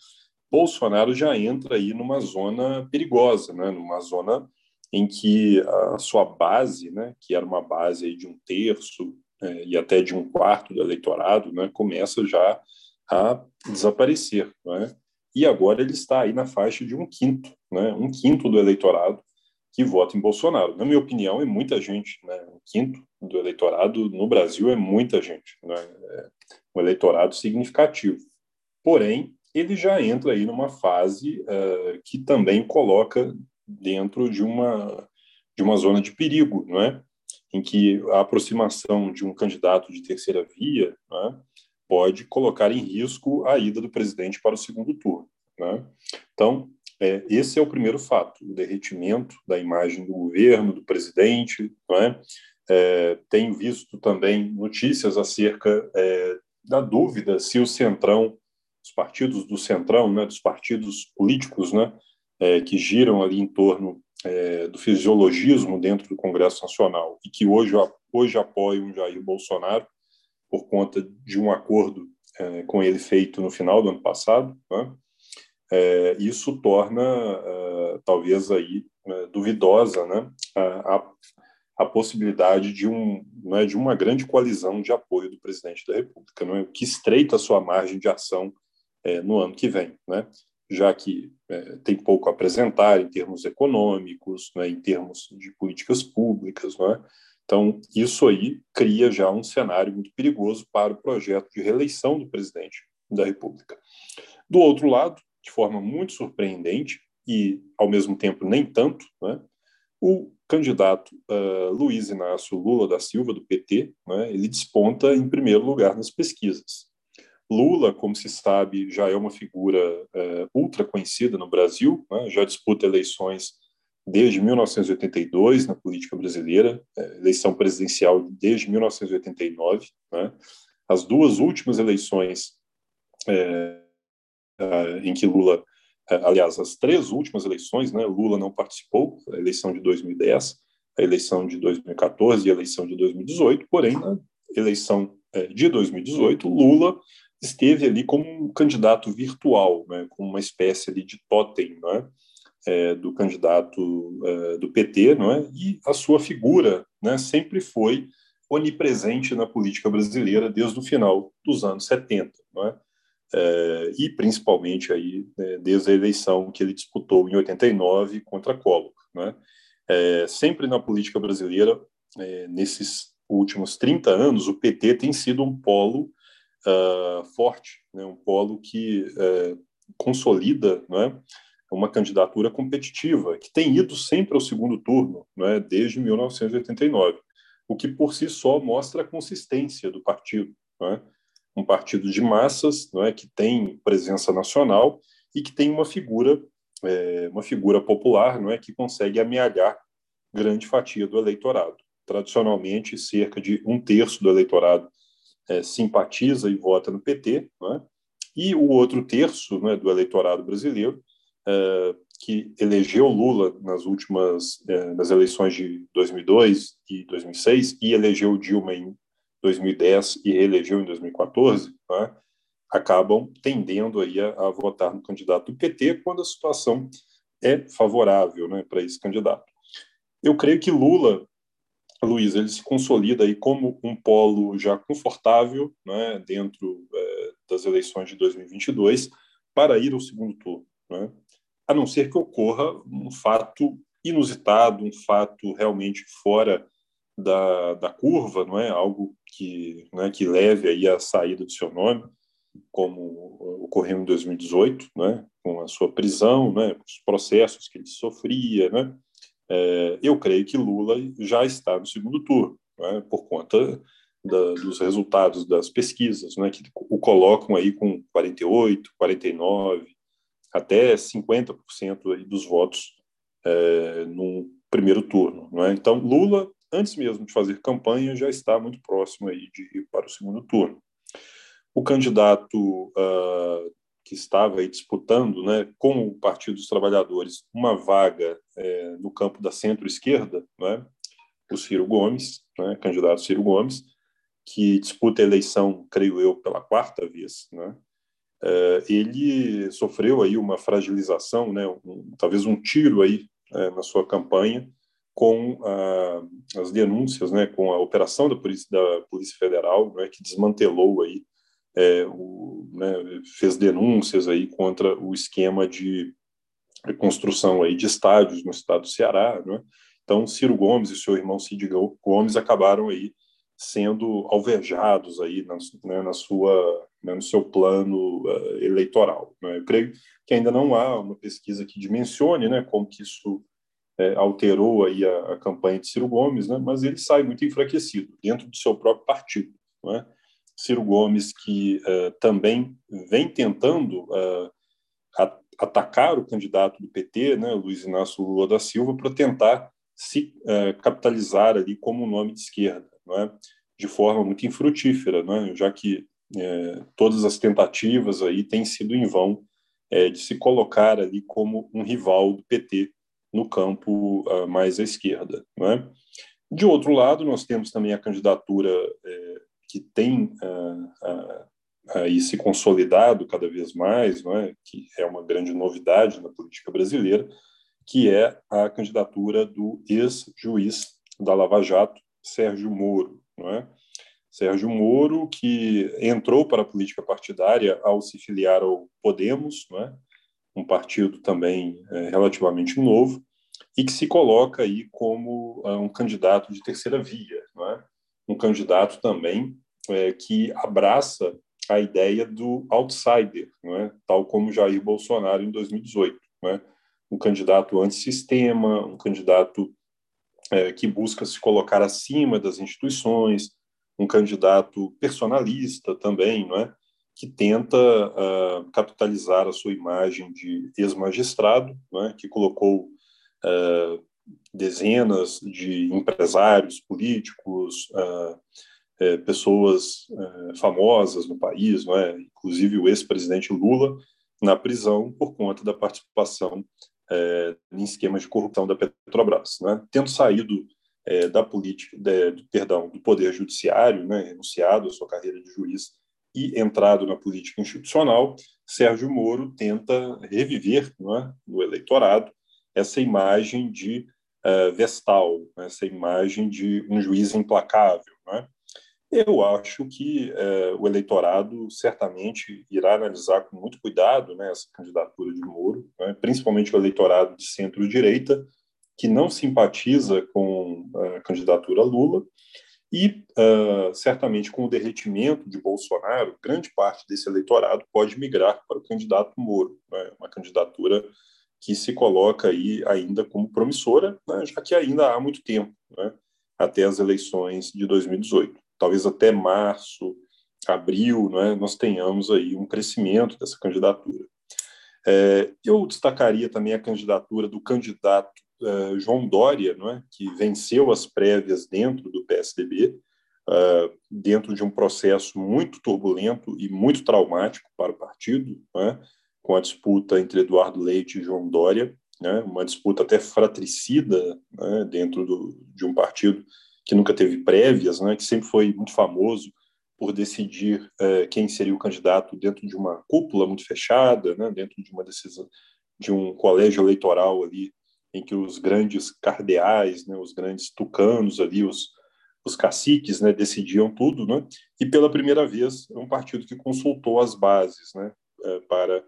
B: Bolsonaro já entra aí numa zona perigosa, né? numa zona em que a sua base, né, que era uma base aí de um terço é, e até de um quarto do eleitorado, né, começa já a desaparecer. Né? E agora ele está aí na faixa de um quinto, né, um quinto do eleitorado que vota em Bolsonaro. Na minha opinião, é muita gente. Né? Um quinto do eleitorado no Brasil é muita gente. Né? É um eleitorado significativo. Porém, ele já entra aí numa fase uh, que também coloca dentro de uma de uma zona de perigo, não é? Em que a aproximação de um candidato de terceira via é? pode colocar em risco a ida do presidente para o segundo turno. É? Então, é, esse é o primeiro fato, o derretimento da imagem do governo, do presidente. Não é? é tenho visto também notícias acerca é, da dúvida se o Centrão os partidos do centrão, né, dos partidos políticos, né, é, que giram ali em torno é, do fisiologismo dentro do Congresso Nacional e que hoje hoje apoiam Jair Bolsonaro por conta de um acordo é, com ele feito no final do ano passado, né, é, isso torna é, talvez aí é, duvidosa, né, a, a possibilidade de, um, né, de uma grande coalizão de apoio do presidente da República, não é? que estreita a sua margem de ação é, no ano que vem, né? já que é, tem pouco a apresentar em termos econômicos, né, em termos de políticas públicas. Né? Então, isso aí cria já um cenário muito perigoso para o projeto de reeleição do presidente da República. Do outro lado, de forma muito surpreendente e, ao mesmo tempo, nem tanto, né, o candidato uh, Luiz Inácio Lula da Silva, do PT, né, ele desponta em primeiro lugar nas pesquisas. Lula, como se sabe, já é uma figura é, ultra conhecida no Brasil, né? já disputa eleições desde 1982 na política brasileira, é, eleição presidencial desde 1989. Né? As duas últimas eleições é, em que Lula, é, aliás, as três últimas eleições, né, Lula não participou, a eleição de 2010, a eleição de 2014 e a eleição de 2018, porém, na eleição é, de 2018, Lula esteve ali como um candidato virtual, né, como uma espécie ali de totem né, é, do candidato é, do PT, não é? e a sua figura né, sempre foi onipresente na política brasileira desde o final dos anos 70, não é? É, e principalmente aí né, desde a eleição que ele disputou em 89 contra Collor, né? É, sempre na política brasileira é, nesses últimos 30 anos o PT tem sido um polo uh, forte, né, um polo que uh, consolida né, uma candidatura competitiva, que tem ido sempre ao segundo turno, né, desde 1989, o que por si só mostra a consistência do partido. Né, um partido de massas, é, que tem presença nacional e que tem uma figura, é, uma figura popular, é, que consegue amealhar grande fatia do eleitorado. Tradicionalmente, cerca de um terço do eleitorado é, simpatiza e vota no PT, né? e o outro terço né, do eleitorado brasileiro, é, que elegeu Lula nas últimas é, nas eleições de 2002 e 2006 e elegeu Dilma em 2010 e reelegeu em 2014, né, acabam tendendo aí a, a, votar no candidato do PT quando a situação é favorável né, para esse candidato. Eu creio que Lula Luiz, ele se consolida aí como um polo já confortável né, dentro é, das eleições de 2022 para ir ao segundo turno, né? a não ser que ocorra um fato inusitado, um fato realmente fora da, da curva, não é? Algo que, né, que leve aí à saída do seu nome, como ocorreu em 2018, né, com a sua prisão, né, os processos que ele sofria, né, é, eu creio que Lula já está no segundo turno, né, por conta da, dos resultados das pesquisas, né, que o colocam aí com 48, 49, até 50% aí dos votos é, no primeiro turno. Né? Então, Lula, antes mesmo de fazer campanha, já está muito próximo aí de ir para o segundo turno. O candidato uh, que estava aí disputando né, com o Partido dos Trabalhadores uma vaga é, no campo da centro-esquerda, né, o Ciro Gomes, né, candidato Ciro Gomes, que disputa a eleição, creio eu, pela quarta vez, né, é, ele sofreu aí uma fragilização, né, um, talvez um tiro aí é, na sua campanha com ah, as denúncias, né, com a operação da Polícia, da Polícia Federal, né, que desmantelou aí é, o, né, fez denúncias aí contra o esquema de construção aí de estádios no estado do Ceará, né? Então, Ciro Gomes e seu irmão Cid Gomes acabaram aí sendo alvejados aí na, né, na sua, né, no seu plano uh, eleitoral. Né? Eu creio que ainda não há uma pesquisa que dimensione, né, como que isso é, alterou aí a, a, campanha de Ciro Gomes, né? Mas ele sai muito enfraquecido dentro do seu próprio partido, né? Ciro Gomes, que uh, também vem tentando uh, atacar o candidato do PT, né, Luiz Inácio Lula da Silva, para tentar se uh, capitalizar ali como um nome de esquerda, não é? de forma muito infrutífera, não é? já que todas as tentativas aí têm sido em vão de se colocar ali como um rival do PT no campo mais à esquerda. Não é? De outro lado, nós temos também a candidatura que tem uh, uh, aí se consolidado cada vez mais, não é? que é uma grande novidade na política brasileira, que é a candidatura do ex-juiz da Lava Jato, Sérgio Moro. Não é? Sérgio Moro, que entrou para a política partidária ao se filiar ao Podemos, não é? um partido também é, relativamente novo, e que se coloca aí como um candidato de terceira via, não é? um candidato também é, que abraça a ideia do outsider, é? tal como Jair Bolsonaro em 2018. É? Um candidato antissistema, um candidato é, que busca se colocar acima das instituições, um candidato personalista também, não é? que tenta uh, capitalizar a sua imagem de ex-magistrado, é? que colocou uh, dezenas de empresários políticos, uh, é, pessoas é, famosas no país, não é? inclusive o ex-presidente Lula, na prisão por conta da participação é, em esquemas de corrupção da Petrobras. Né? Tendo saído é, da política, de, perdão, do poder judiciário, né, renunciado à sua carreira de juiz e entrado na política institucional, Sérgio Moro tenta reviver é, no eleitorado essa imagem de uh, Vestal, né, essa imagem de um juiz implacável. É? Eu acho que é, o eleitorado certamente irá analisar com muito cuidado né, essa candidatura de Moro, né, principalmente o eleitorado de centro-direita, que não simpatiza com a candidatura Lula, e uh, certamente com o derretimento de Bolsonaro, grande parte desse eleitorado pode migrar para o candidato Moro, né, uma candidatura que se coloca aí ainda como promissora, né, já que ainda há muito tempo né, até as eleições de 2018 talvez até março, abril, é, nós tenhamos aí um crescimento dessa candidatura. É, eu destacaria também a candidatura do candidato é, João Dória, não é, que venceu as prévias dentro do PSDB, é, dentro de um processo muito turbulento e muito traumático para o partido, é, com a disputa entre Eduardo Leite e João Dória, né, uma disputa até fratricida né, dentro do, de um partido que nunca teve prévias, né, que sempre foi muito famoso por decidir é, quem seria o candidato dentro de uma cúpula muito fechada, né, dentro de uma decisão de um colégio eleitoral ali em que os grandes cardeais, né, os grandes tucanos ali, os, os caciques, né, decidiam tudo, né, e pela primeira vez é um partido que consultou as bases, né, é, para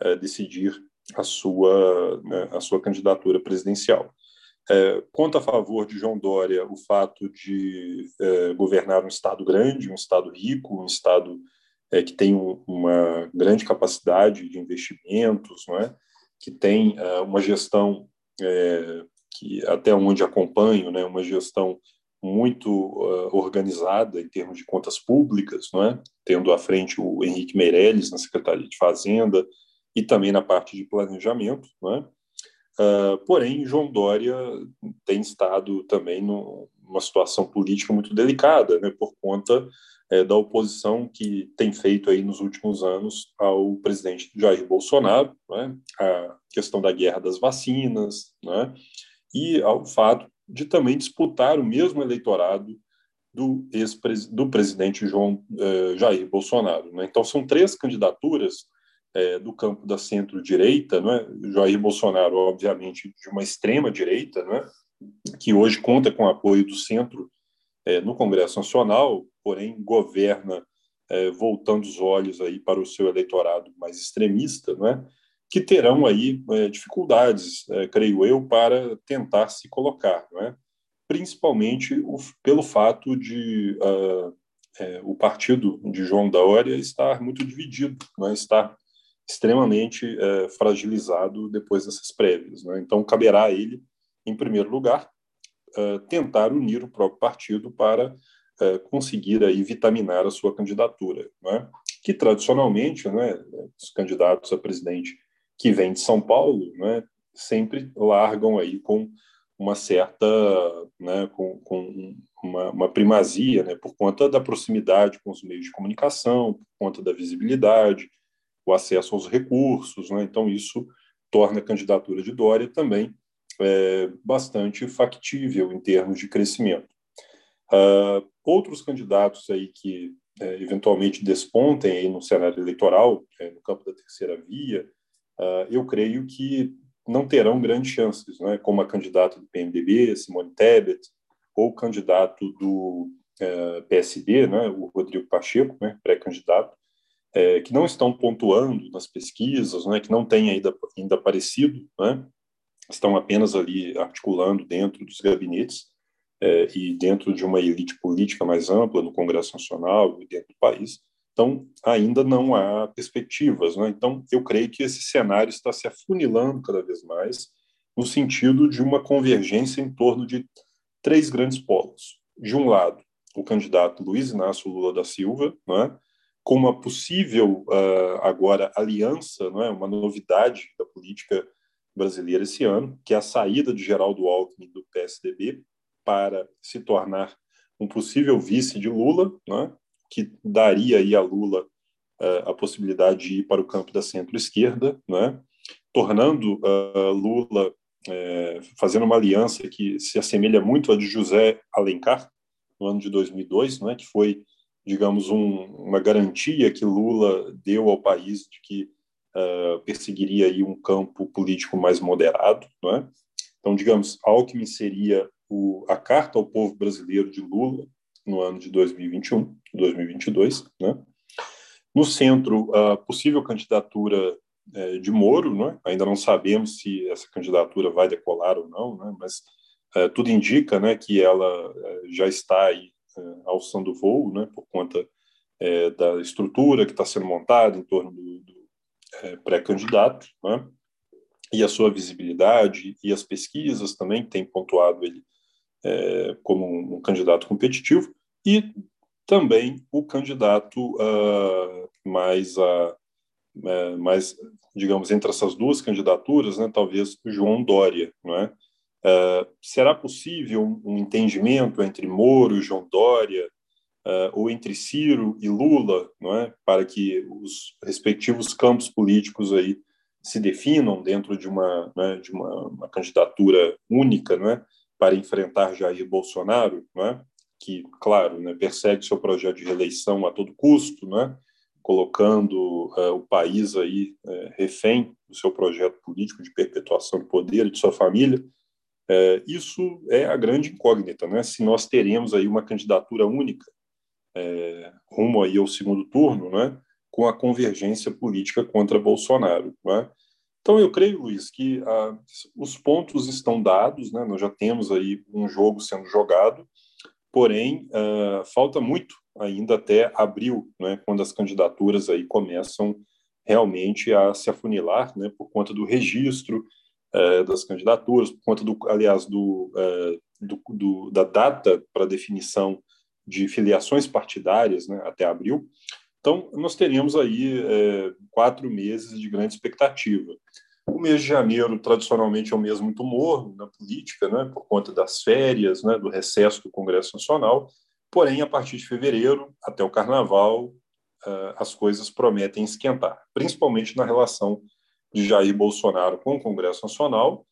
B: é, decidir a sua né, a sua candidatura presidencial. É, conta a favor de João Dória o fato de é, governar um Estado grande, um Estado rico, um Estado é, que tem um, uma grande capacidade de investimentos, não é? que tem é, uma gestão é, que, até onde acompanho, né, uma gestão muito uh, organizada em termos de contas públicas, não é? tendo à frente o Henrique Meirelles na Secretaria de Fazenda e também na parte de planejamento. Não é? Uh, porém, João Dória tem estado também numa situação política muito delicada, né, por conta é, da oposição que tem feito aí nos últimos anos ao presidente Jair Bolsonaro, né, a questão da guerra das vacinas, né, e ao fato de também disputar o mesmo eleitorado do, ex do presidente João uh, Jair Bolsonaro. Né? Então, são três candidaturas é, do campo da centro-direita, é? Jair Bolsonaro, obviamente, de uma extrema-direita, é? que hoje conta com apoio do centro é, no Congresso Nacional, porém governa é, voltando os olhos aí para o seu eleitorado mais extremista, é? que terão aí é, dificuldades, é, creio eu, para tentar se colocar, principalmente o, pelo fato de uh, o partido de João Dória estar muito dividido, estar extremamente é, fragilizado depois dessas prévias. Né? Então, caberá a ele, em primeiro lugar, é, tentar unir o próprio partido para é, conseguir aí vitaminar a sua candidatura, né? que tradicionalmente, né, os candidatos a presidente que vêm de São Paulo, né, sempre largam aí com uma certa, né, com, com uma, uma, primazia, né, por conta da proximidade com os meios de comunicação, por conta da visibilidade, o acesso aos recursos, né? então isso torna a candidatura de Dória também é, bastante factível em termos de crescimento. Uh, outros candidatos aí que é, eventualmente despontem aí no cenário eleitoral, é, no campo da terceira via, uh, eu creio que não terão grandes chances, né? como a candidata do PMDB, Simone Tebet, ou o candidato do uh, PSD, né? o Rodrigo Pacheco, né? pré-candidato, é, que não estão pontuando nas pesquisas, né, que não têm ainda, ainda aparecido, né, estão apenas ali articulando dentro dos gabinetes é, e dentro de uma elite política mais ampla no Congresso Nacional e dentro do país. Então, ainda não há perspectivas. Né? Então, eu creio que esse cenário está se afunilando cada vez mais no sentido de uma convergência em torno de três grandes polos. De um lado, o candidato Luiz Inácio Lula da Silva, né, com uma possível uh, agora aliança, não é, uma novidade da política brasileira esse ano, que é a saída de Geraldo Alckmin do PSDB para se tornar um possível vice de Lula, é, que daria aí a Lula uh, a possibilidade de ir para o campo da centro-esquerda, é, tornando uh, Lula uh, fazendo uma aliança que se assemelha muito à de José Alencar no ano de 2002, é, que foi digamos, um, uma garantia que Lula deu ao país de que uh, perseguiria aí um campo político mais moderado, não é? Então, digamos, Alckmin seria o, a carta ao povo brasileiro de Lula no ano de 2021, 2022, né? No centro, a possível candidatura é, de Moro, né? ainda não sabemos se essa candidatura vai decolar ou não, né? mas é, tudo indica né, que ela é, já está aí alçando voo, né, por conta é, da estrutura que está sendo montada em torno do, do é, pré-candidato, né, e a sua visibilidade e as pesquisas também têm pontuado ele é, como um, um, candidato competitivo e também o candidato uh, mais uh, mais digamos entre essas duas candidaturas, né, talvez João Dória, não é? Uh, será possível um, entendimento entre Moro e João Dória, uh, ou entre Ciro e Lula, não é, para que os respectivos campos políticos aí se definam dentro de uma, né, de uma, uma, candidatura única, não é, para enfrentar Jair Bolsonaro, não é, que, claro, né, persegue seu projeto de reeleição a todo custo, não é, colocando uh, o país aí refém do seu projeto político de perpetuação do poder e de sua família, é, isso é a grande incógnita, né? Se nós teremos aí uma candidatura única é, rumo aí ao segundo turno, né? Com a convergência política contra Bolsonaro, né? Então, eu creio, Luiz, que ah, os pontos estão dados, né? nós já temos aí um jogo sendo jogado, porém, ah, falta muito ainda até abril, né? quando as candidaturas aí começam realmente a se afunilar, né? por conta do registro eh, das candidaturas, por conta, do, aliás, do, eh, do, do da data para definição de filiações partidárias né? até abril. Então, nós teríamos aí é, quatro meses de grande expectativa. O mês de janeiro, tradicionalmente, é um mês muito morno na política, né, por conta das férias, né, do recesso do Congresso Nacional. Porém, a partir de fevereiro, até o Carnaval, uh, as coisas prometem esquentar, principalmente na relação de Jair Bolsonaro com o Congresso Nacional,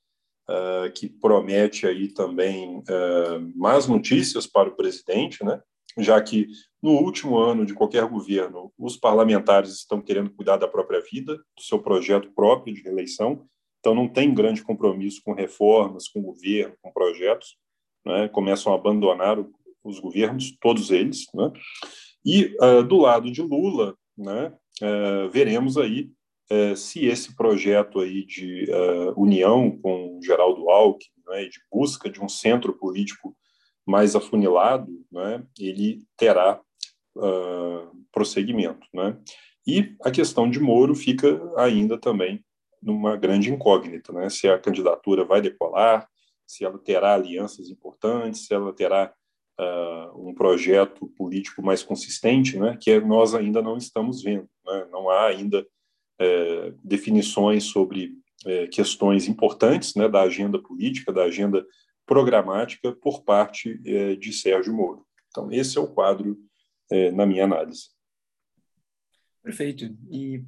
B: uh, que promete aí também uh, más notícias para o presidente, né, já que no último ano de qualquer governo, os parlamentares estão querendo cuidar da própria vida, do seu projeto próprio de reeleição, então não tem grande compromisso com reformas, com governo, com projetos, né? começam a abandonar os governos, todos eles, né? e uh, do lado de Lula, né, uh, veremos aí uh, se esse projeto aí de união com Geraldo Alckmin, né, de busca de um centro político mais afunilado, né, ele terá uh, prosseguimento. Né? E a questão de Moro fica ainda também numa grande incógnita, né? se a candidatura vai decolar, se ela terá alianças importantes, se ela terá uh, um projeto político mais consistente, né? que nós ainda não estamos vendo. Né? Não há ainda é, definições sobre é, questões importantes né, da agenda política, da agenda programática por parte é, de Sérgio Moro. Então, esse é o quadro é, na minha análise.
A: Perfeito. E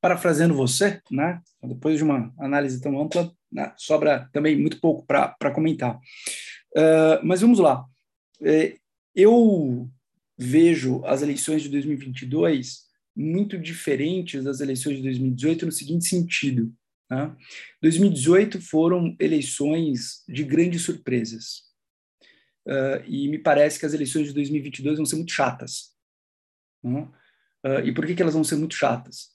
A: parafraseando você, né, depois de uma análise tão ampla, né, sobra também muito pouco para comentar. Uh, mas vamos lá. É, eu vejo as eleições de 2022 muito diferentes das eleições de 2018 no seguinte sentido. Né? 2018 foram eleições de grandes surpresas. Uh, e me parece que as eleições de 2022 vão ser muito chatas. Uh, e por que, que elas vão ser muito chatas?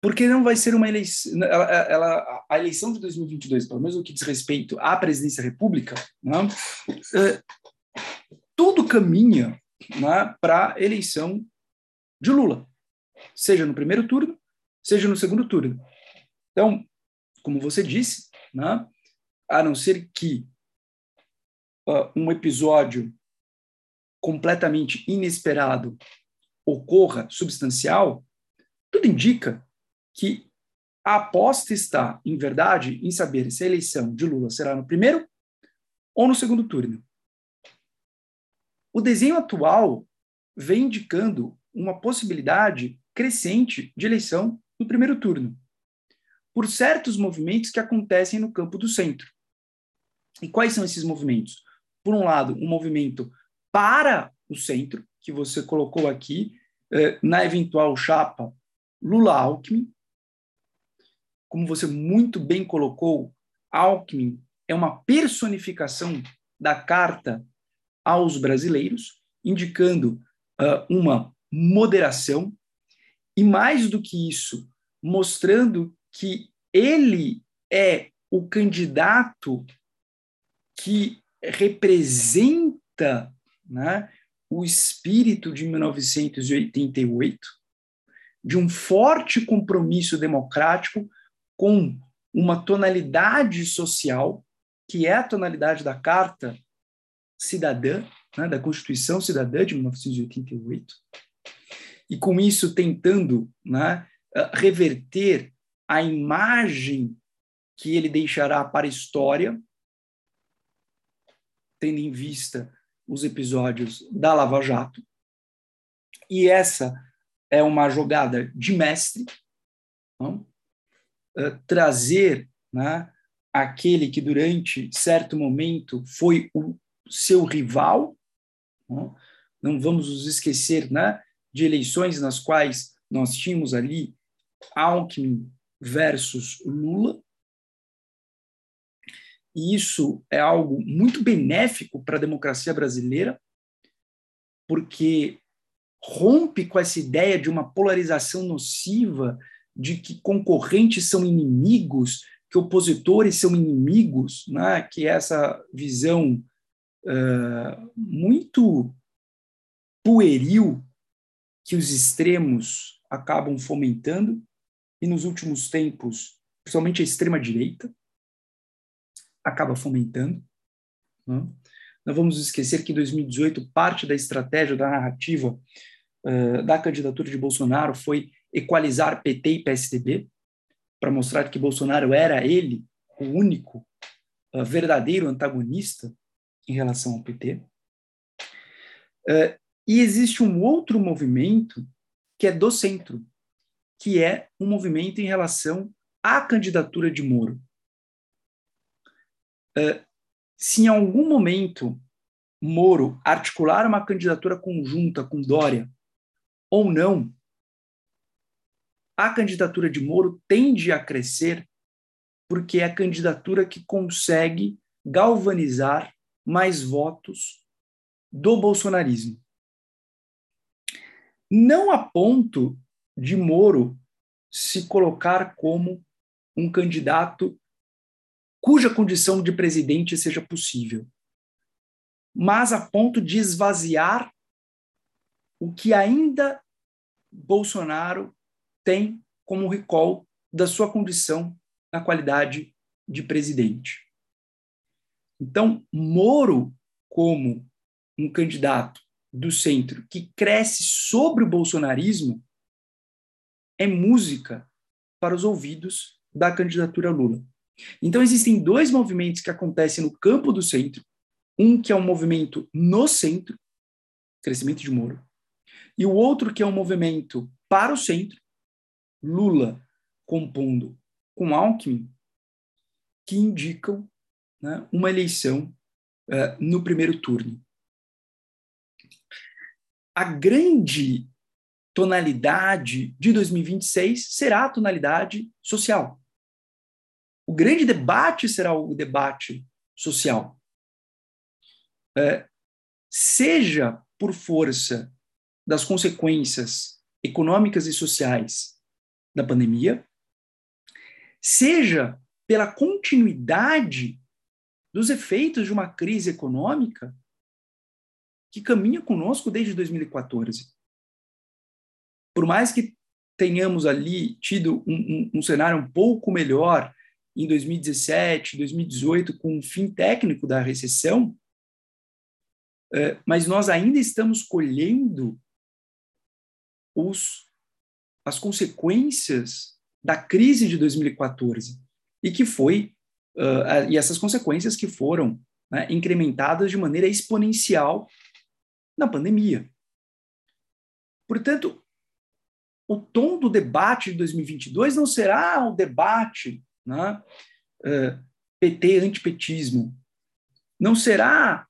A: Porque não vai ser uma eleição. Ela, ela, a eleição de 2022, pelo menos no que diz respeito à presidência da República, né, uh, tudo caminha né, para a eleição de Lula, seja no primeiro turno, seja no segundo turno. Então, como você disse, né, a não ser que uh, um episódio completamente inesperado ocorra, substancial, tudo indica que a aposta está, em verdade, em saber se a eleição de Lula será no primeiro ou no segundo turno. O desenho atual vem indicando uma possibilidade crescente de eleição no primeiro turno, por certos movimentos que acontecem no campo do centro. E quais são esses movimentos? por um lado, um movimento para o centro, que você colocou aqui, eh, na eventual chapa Lula-Alckmin. Como você muito bem colocou, Alckmin é uma personificação da carta aos brasileiros, indicando uh, uma moderação, e mais do que isso, mostrando que ele é o candidato que representa né, o espírito de 1988, de um forte compromisso democrático com uma tonalidade social, que é a tonalidade da Carta Cidadã, né, da Constituição Cidadã de 1988, e com isso tentando né, reverter a imagem que ele deixará para a história tendo em vista os episódios da Lava Jato. E essa é uma jogada de mestre, não? Uh, trazer né, aquele que durante certo momento foi o seu rival. Não, não vamos nos esquecer né, de eleições nas quais nós tínhamos ali Alckmin versus Lula, e isso é algo muito benéfico para a democracia brasileira, porque rompe com essa ideia de uma polarização nociva de que concorrentes são inimigos, que opositores são inimigos, né? que é essa visão uh, muito pueril que os extremos acabam fomentando, e nos últimos tempos, principalmente a extrema-direita, acaba fomentando. Né? Não vamos esquecer que em 2018, parte da estratégia da narrativa uh, da candidatura de Bolsonaro foi equalizar PT e PSDB, para mostrar que Bolsonaro era ele o único uh, verdadeiro antagonista em relação ao PT. Uh, e existe um outro movimento que é do centro, que é um movimento em relação à candidatura de Moro. Uh, se em algum momento Moro articular uma candidatura conjunta com Dória ou não, a candidatura de Moro tende a crescer porque é a candidatura que consegue galvanizar mais votos do bolsonarismo. Não a ponto de Moro se colocar como um candidato cuja condição de presidente seja possível, mas a ponto de esvaziar o que ainda Bolsonaro tem como recall da sua condição na qualidade de presidente. Então, Moro, como um candidato do centro que cresce sobre o bolsonarismo, é música para os ouvidos da candidatura Lula. Então, existem dois movimentos que acontecem no campo do centro. Um que é um movimento no centro, crescimento de Moro, e o outro que é um movimento para o centro, Lula compondo com Alckmin, que indicam né, uma eleição uh, no primeiro turno. A grande tonalidade de 2026 será a tonalidade social. O grande debate será o debate social. É, seja por força das consequências econômicas e sociais da pandemia, seja pela continuidade dos efeitos de uma crise econômica que caminha conosco desde 2014. Por mais que tenhamos ali tido um, um, um cenário um pouco melhor em 2017, 2018, com o fim técnico da recessão, é, mas nós ainda estamos colhendo os as consequências da crise de 2014 e que foi uh, e essas consequências que foram né, incrementadas de maneira exponencial na pandemia. Portanto, o tom do debate de 2022 não será um debate né, uh, PT-antipetismo, não será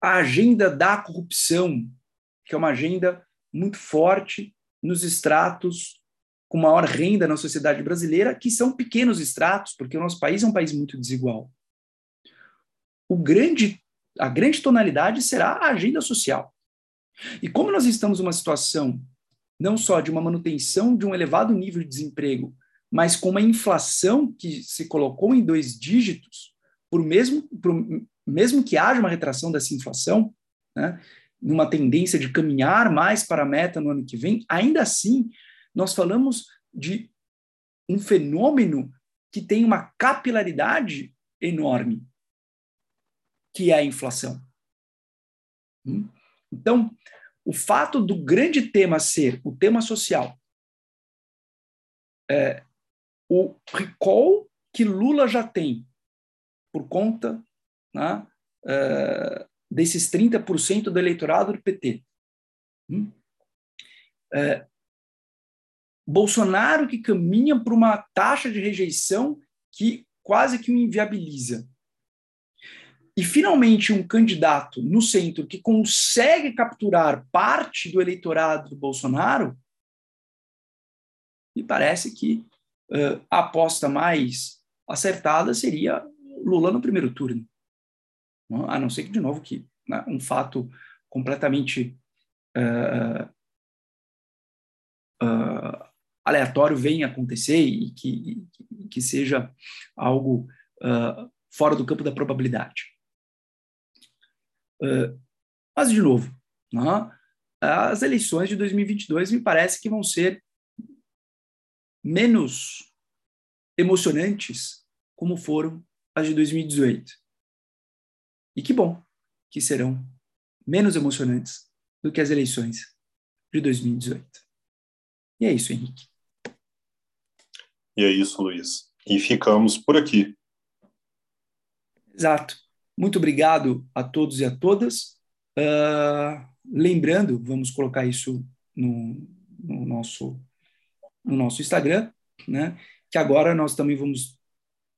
A: a agenda da corrupção, que é uma agenda muito forte nos estratos com maior renda na sociedade brasileira, que são pequenos estratos, porque o nosso país é um país muito desigual. O grande, a grande tonalidade será a agenda social. E como nós estamos numa situação não só de uma manutenção de um elevado nível de desemprego, mas com uma inflação que se colocou em dois dígitos, por mesmo, por, mesmo que haja uma retração dessa inflação, né, numa tendência de caminhar mais para a meta no ano que vem, ainda assim, nós falamos de um fenômeno que tem uma capilaridade enorme, que é a inflação. Hum? Então, o fato do grande tema ser o tema social, é, o recall que Lula já tem por conta né, é, desses 30% do eleitorado do PT. Hum? É, Bolsonaro que caminha para uma taxa de rejeição que quase que o inviabiliza. E, finalmente, um candidato no centro que consegue capturar parte do eleitorado do Bolsonaro, me parece que uh, a aposta mais acertada seria Lula no primeiro turno a não ser que, de novo, que né, um fato completamente uh, uh, aleatório venha acontecer e que, que seja algo fora do campo da probabilidade. Mas, de novo, né, as eleições de 2022 me parece que vão ser menos emocionantes como foram as de 2018. E que bom que serão menos emocionantes do que as eleições de 2018. E é isso, Henrique.
B: E é isso, Luiz. E ficamos por aqui.
A: Exato. Muito obrigado a todos e a todas. Uh, lembrando, vamos colocar isso no, no, nosso, no nosso Instagram, né? que agora nós também vamos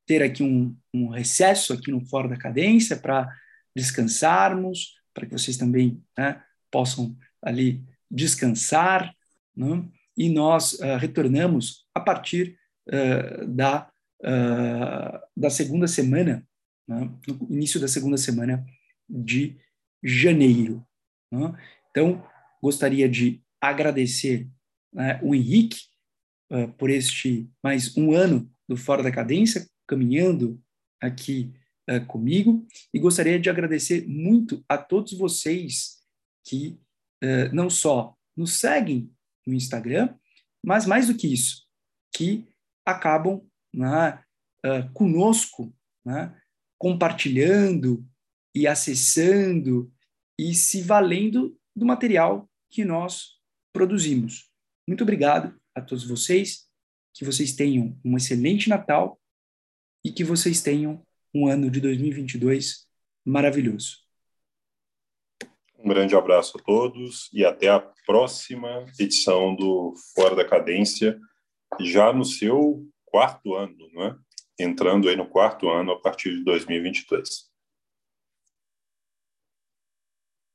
A: ter aqui um, um recesso aqui no Fora da Cadência para descansarmos, para que vocês também né, possam ali descansar, né? e nós uh, retornamos a partir uh, da, uh, da segunda semana, né? no início da segunda semana de janeiro. Né? Então, gostaria de agradecer né, o Henrique por este mais um ano do Fora da Cadência, caminhando aqui uh, comigo e gostaria de agradecer muito a todos vocês que uh, não só nos seguem no Instagram, mas mais do que isso, que acabam né, uh, conosco, né, compartilhando e acessando e se valendo do material que nós produzimos. Muito obrigado a todos vocês, que vocês tenham um excelente Natal e que vocês tenham um ano de 2022 maravilhoso.
B: Um grande abraço a todos e até a próxima edição do Fora da Cadência, já no seu quarto ano, né? Entrando aí no quarto ano a partir de 2022.